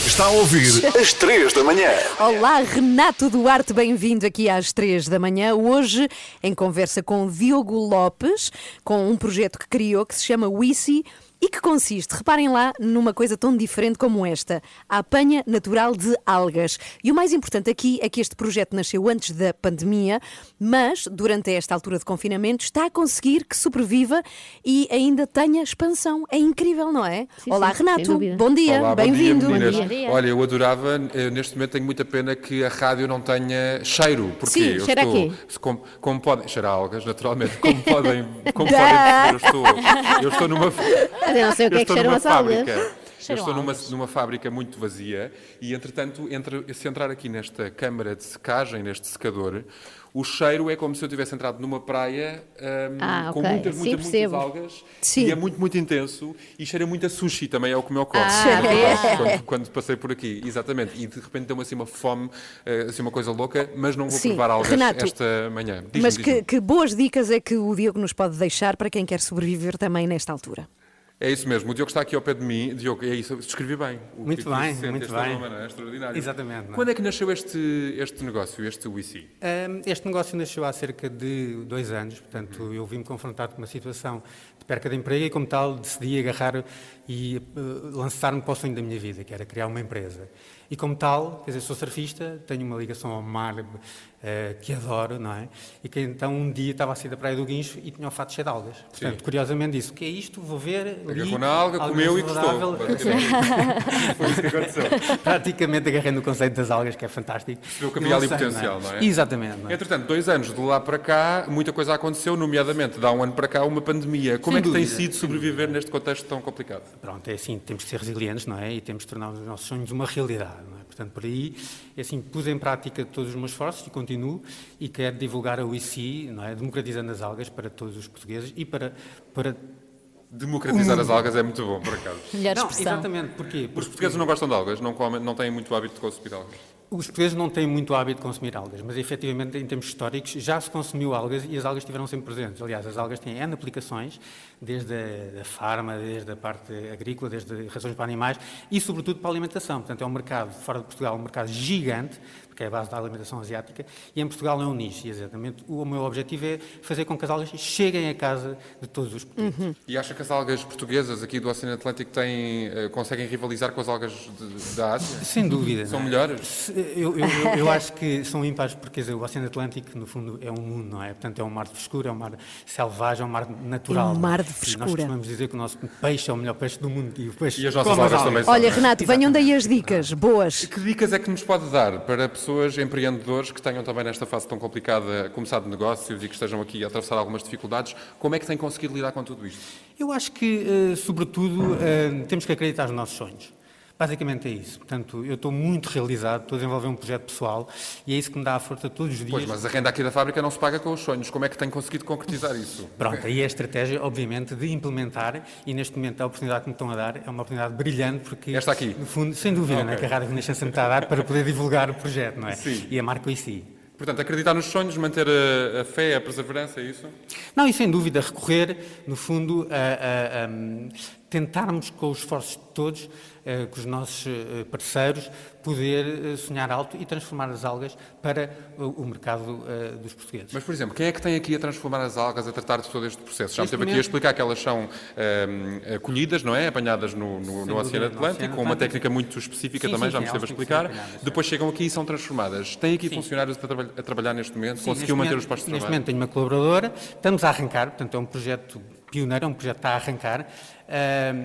Está a ouvir às 3 da manhã. Olá, Renato Duarte, bem-vindo aqui às três da manhã. Hoje, em conversa com Diogo Lopes, com um projeto que criou que se chama Wisi e que consiste, reparem lá, numa coisa tão diferente como esta: a apanha natural de algas. E o mais importante aqui é que este projeto nasceu antes da pandemia, mas durante esta altura de confinamento está a conseguir que sobreviva e ainda tenha expansão. É incrível, não é? Sim, Olá, sim, Renato, bom dia, Olá, bom bem-vindo. dia, meninas. Bom dia. Olha, eu adorava, eh, neste momento tenho muita pena que a rádio não tenha cheiro, porque Sim, eu cheira estou, quê? como, como podem, cheira algas, naturalmente, como podem, como podem eu estou, eu estou numa, Mas eu não sei o que eu é que estou cheiram numa as algas. fábrica. Eu estou numa, numa fábrica muito vazia e, entretanto, entre, se entrar aqui nesta câmara de secagem, neste secador, o cheiro é como se eu tivesse entrado numa praia ahm, Ah, com ok. muitas, Sim, muitas, muitas algas Sim. e é muito, muito intenso e cheira muito a sushi, também é o que me ocorre. Ah, quando, quando passei por aqui, exatamente. E de repente deu-me assim uma fome, eh, assim uma coisa louca, mas não vou Sim. provar algas Renato, esta manhã. Mas que, que boas dicas é que o Diogo nos pode deixar para quem quer sobreviver também nesta altura? É isso mesmo, o Diogo está aqui ao pé de mim. Diogo, é isso, descrevi bem. O Muito que- bem, se muito bem. não é? Extraordinário. Exatamente, não é? Quando é que nasceu este, este negócio, este WICI? Um, Este negócio nasceu há cerca de dois anos, portanto, eu vim-me confrontado com uma situação de perca de emprego e, como tal, decidi agarrar e uh, lançar-me para o sonho da minha vida, que era criar uma empresa. E como tal, quer dizer, sou surfista, tenho uma ligação ao mar que adoro, não é? E que então um dia estava a sair da Praia do Guincho e tinha um fato cheio de algas. Portanto, Sim. curiosamente disse, o que é isto? Vou ver. Li, na alga, comeu e gostou. Foi isso que aconteceu. Praticamente agarrei no conceito das algas, que é fantástico. Percebeu que havia ali potencial, não é? Exatamente. não é? Entretanto, dois anos de lá para cá, muita coisa aconteceu, nomeadamente, de há um ano para cá, uma pandemia. Como Sem é que tem dúvida, sido sem sobreviver neste contexto tão complicado? Pronto, é assim, temos que ser resilientes, não é? E temos que tornar os nossos sonhos uma realidade, não é? Portanto, por aí, é assim, pus em prática todos os meus esforços e continuo e quero divulgar a UICI, não é? Democratizando as algas para todos os portugueses e para... para Democratizar as algas é muito bom, por acaso. Melhor não, expressão. exatamente, porquê? Os Porque portugueses não gostam de algas, não, comem, não têm muito hábito de consumir algas. Os portugueses não têm muito hábito de consumir algas, mas efetivamente, em termos históricos, já se consumiu algas e as algas estiveram sempre presentes. Aliás, as algas têm N aplicações, desde a, farma, desde a parte agrícola, desde rações para animais e, sobretudo, para a alimentação. Portanto, é um mercado, fora de Portugal, um mercado gigante, porque é a base da alimentação asiática, e em Portugal é um nicho. E, exatamente, o meu objetivo é fazer com que as algas cheguem à casa de todos os portugueses. E acha que as algas portuguesas aqui do Oceano Atlântico têm, eh, conseguem rivalizar com as algas de- da Ásia? Sem dúvida. São não melhores? Eu, eu- eu- eu acho que são ímpares porque dizer, o Oceano Atlântico, no fundo, é um mundo, não é? Portanto, é um mar de frescura, é um mar selvagem, é um mar natural. É um mar de E nós frescura. costumamos dizer que o nosso peixe é o melhor peixe do mundo e o peixe E as nossas come algas também são. Olha, Renato, venham daí as dicas, boas. Que dicas é que nos pode dar para pessoas empreendedores que tenham também nesta fase tão complicada começado negócios e que estejam aqui a atravessar algumas dificuldades? Como é que têm conseguido lidar com tudo isto? Eu acho que, eh, sobretudo, eh, temos que acreditar nos nossos sonhos. Basicamente é isso. Portanto, eu estou muito realizado, estou a desenvolver um projeto pessoal e é isso que me dá a força todos os dias. Pois, mas a renda aqui da fábrica não se paga com os sonhos. Como é que tem conseguido concretizar isso? Pronto, aí é a estratégia, obviamente, de implementar e neste momento a oportunidade que me estão a dar é uma oportunidade brilhante porque... Esta aqui? No fundo, sem dúvida, Ah, não é? ok. que a Rádio Renascença me está a dar para poder divulgar o projeto, não é? Sim. E a marca ICI. Portanto, acreditar nos sonhos, manter a, a fé, a perseverança, é isso? Não, e sem dúvida recorrer, no fundo, a, a- a, tentarmos com os esforços de todos, eh, com os nossos eh, parceiros, poder eh, sonhar alto e transformar as algas para o, mercado dos portugueses. Mas, por exemplo, quem é que tem aqui a transformar as algas, a tratar de todo este processo? Já me Neste esteve aqui a explicar que elas são ahm, colhidas, não é? Apanhadas no, no- no Oceano no Atlântico, com uma técnica muito específica Sim, também, sim, já me esteve a explicar. Depois chegam aqui e são transformadas. Tem aqui Sim. funcionários a, traba- a trabalhar neste momento? Conseguiu neste manter momento- os postos de Neste trabalho? momento tenho uma colaboradora, estamos a arrancar, portanto é um projeto pioneiro, é um projeto que está a arrancar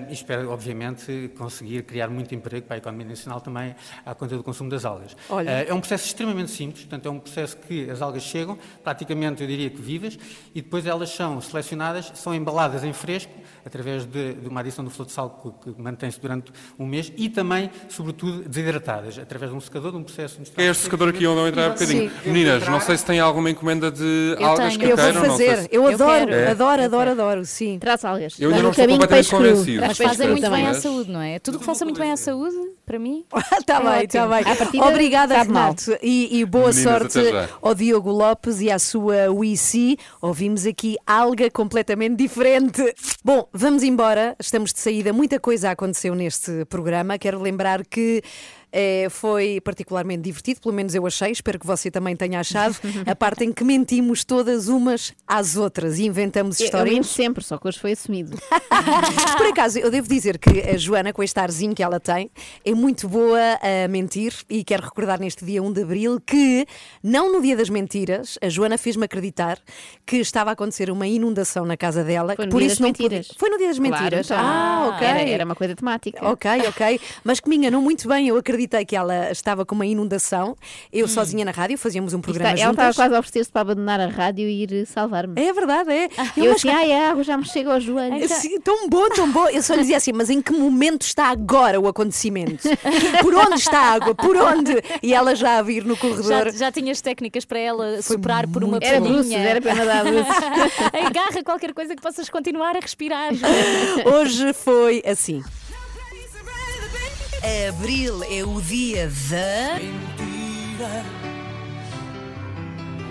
e espero, obviamente, conseguir criar muito emprego para a economia nacional também à conta do consumo das algas. Olha. Ah, é um processo extremamente simples, portanto é um processo que as algas chegam, praticamente eu diria que vivas, e depois elas são selecionadas, são embaladas em fresco, através de, de uma adição do flor de sal que, que mantém-se durante um mês, e também, sobretudo, desidratadas, através de um secador, de um processo industrial. É este secador aqui onde eu entrar um bocadinho. Sim. Meninas, não sei se têm alguma encomenda de Eu algas tenho. que Eu vou queiram. não sei fazer, se- eu Eu adoro, quero. É. adoro, adoro, adoro, sim. Traz algas. Eu ainda não estou caminho completamente convencido. Mas fazem muito bem à saúde, não é? Tudo que faça muito bem à saúde, para mim. Está É bem, está bem. Partida, Obrigada. Renato. E, e boa Meninas, sorte ao Diogo Lopes e à sua WICI. Ouvimos aqui alga completamente diferente. Bom, vamos embora. Estamos de saída. Muita coisa aconteceu neste programa. Quero lembrar que. Eh, foi particularmente divertido, pelo menos eu achei, espero que você também tenha achado, a parte em que mentimos todas umas às outras e inventamos Eu- Eu histórias. minto sempre, só que hoje foi assumido. Por acaso, eu devo dizer que a Joana, com este arzinho que ela tem, é muito boa a mentir e quero recordar neste dia 1 de Abril que, não no dia das mentiras, a Joana fez-me acreditar que estava a acontecer uma inundação na casa dela. Foi no por dia isso das não mentiras. Podia... Foi no dia das Claro, mentiras. então. ah, ok. Era, era uma coisa temática. Ok, ok. Mas que me enganou muito bem. Eu acreditei que ela estava com uma inundação. Eu sozinha na rádio, fazíamos um programa Está- ela estava quase a oferecer-se para abandonar a rádio e ir salvar-me. É verdade, é. Eu mas- assim, ai, a água já me chega aos joelhos. Sim, tão bom, tão bom. Eu só lhe dizia assim, mas em que momento está agora o acontecimento? Por onde está a água? Por onde? E ela já a vir no Já, corredor. já tinhas técnicas para ela superar por uma Era bruços, era para nadar bruços. Agarra qualquer coisa que possas continuar a respirar. Hoje foi assim. Abril é o dia da. Mentira.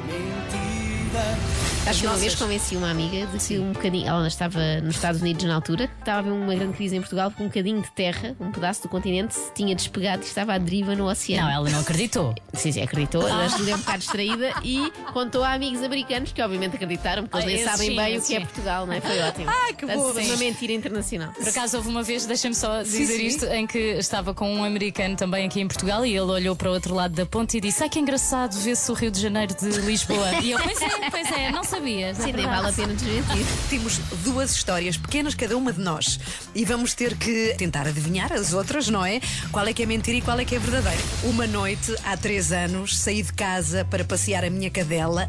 Mentira. Acho que uma vez convenci uma amiga de que um bocadinho. Ela estava nos Estados Unidos na altura, estava a haver uma grande crise em Portugal porque um bocadinho de terra, um pedaço do continente, se tinha despegado e estava à deriva no oceano. Não, ela não acreditou. Sim, sim, acreditou. Ela estudou um bocado distraída e contou a amigos americanos que obviamente acreditaram, porque Ah, eles nem esses sabem sim, bem o que é. Portugal, não é? Foi ótimo. Ai, que boa. Uma mentira internacional. Por acaso houve uma vez, deixa-me só dizer isto, em que estava com um americano também aqui em Portugal e ele olhou para o outro lado da ponte e disse: Ai que engraçado ver-se o Rio de Janeiro de Lisboa. E eu, pois é, pois é, não sabias. Sim, nem vale a pena desmentir. Temos duas histórias pequenas, cada uma de nós. E vamos ter que tentar adivinhar as outras, não é? Qual é que é mentira e qual é que é verdadeira. Uma noite, há três anos, saí de casa para passear a minha cadela.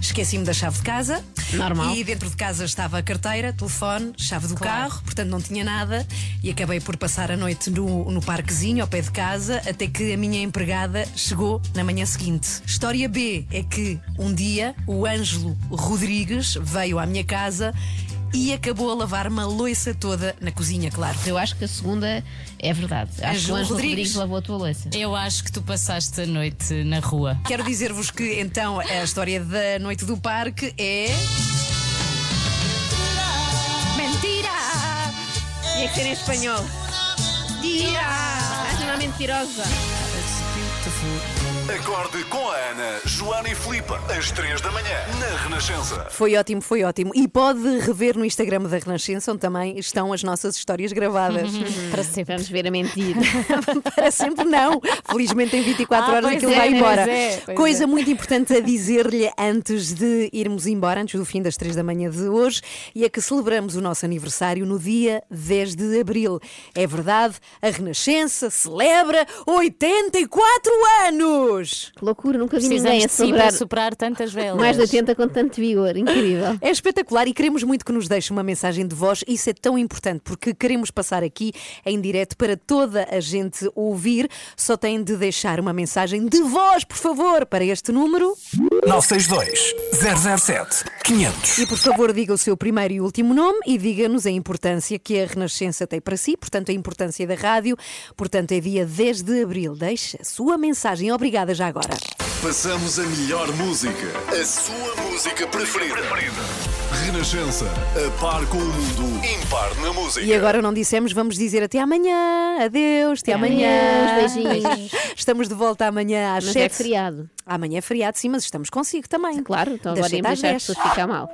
Esqueci-me da chave de casa. Normal. E dentro de casa estava a carteira, telefone, chave do carro, portanto não tinha nada. E acabei por passar a noite no, no parquezinho, ao pé de casa, até que a minha empregada chegou na manhã seguinte. História B é que um dia o Ângelo Rodrigues veio à minha casa e acabou a lavar uma loiça toda na cozinha, claro. Eu acho que a segunda é verdade. Acho que o Ângelo Rodrigues. Rodrigues lavou a tua louça. Eu acho que tu passaste a noite na rua. Quero dizer-vos que então a história da noite do parque é. Mentira! Tinha que ser em espanhol. Dia! És uma mentirosa. Acorde com a Ana, Joana e Filipe, às 3 da manhã, na Renascença. Foi ótimo, foi ótimo. E pode rever no Instagram da Renascença, onde também estão as nossas histórias gravadas. Para sempre. Vamos ver a mentira. Para sempre não. Felizmente em 24 Ah, horas pois aquilo é, vai embora. pois é, pois Coisa é. muito importante a dizer-lhe antes de irmos embora, antes do fim das 3 da manhã de hoje, e é que celebramos o nosso aniversário no dia 10 de abril. É verdade, a Renascença celebra 84 anos! Que loucura, nunca vi Precisamos ninguém a si celebrar superar tantas velas. mais de 80 com tanto vigor. Incrível. É espetacular e queremos muito que nos deixe uma mensagem de voz. Isso é tão importante porque queremos passar aqui em direto para toda a gente ouvir. Só têm de deixar uma mensagem de voz, por favor, para este número. 962 007 500. E por favor, diga o seu primeiro e último nome e diga-nos a importância que a Renascença tem para si, portanto, a importância da rádio. Portanto, é dia 10 de abril. Deixe a sua mensagem. Obrigada já agora. Passamos a melhor música, a sua música preferida. Renascença, a par com o mundo, impar na música. E agora não dissemos, vamos dizer até amanhã. Adeus, até amanhã. Adeus, beijinhos. Estamos de volta amanhã às Mas 7. é feriado. Amanhã é feriado, sim, mas estamos consigo também. Claro, então Das agora às deixar as 10. pessoas ficar mal.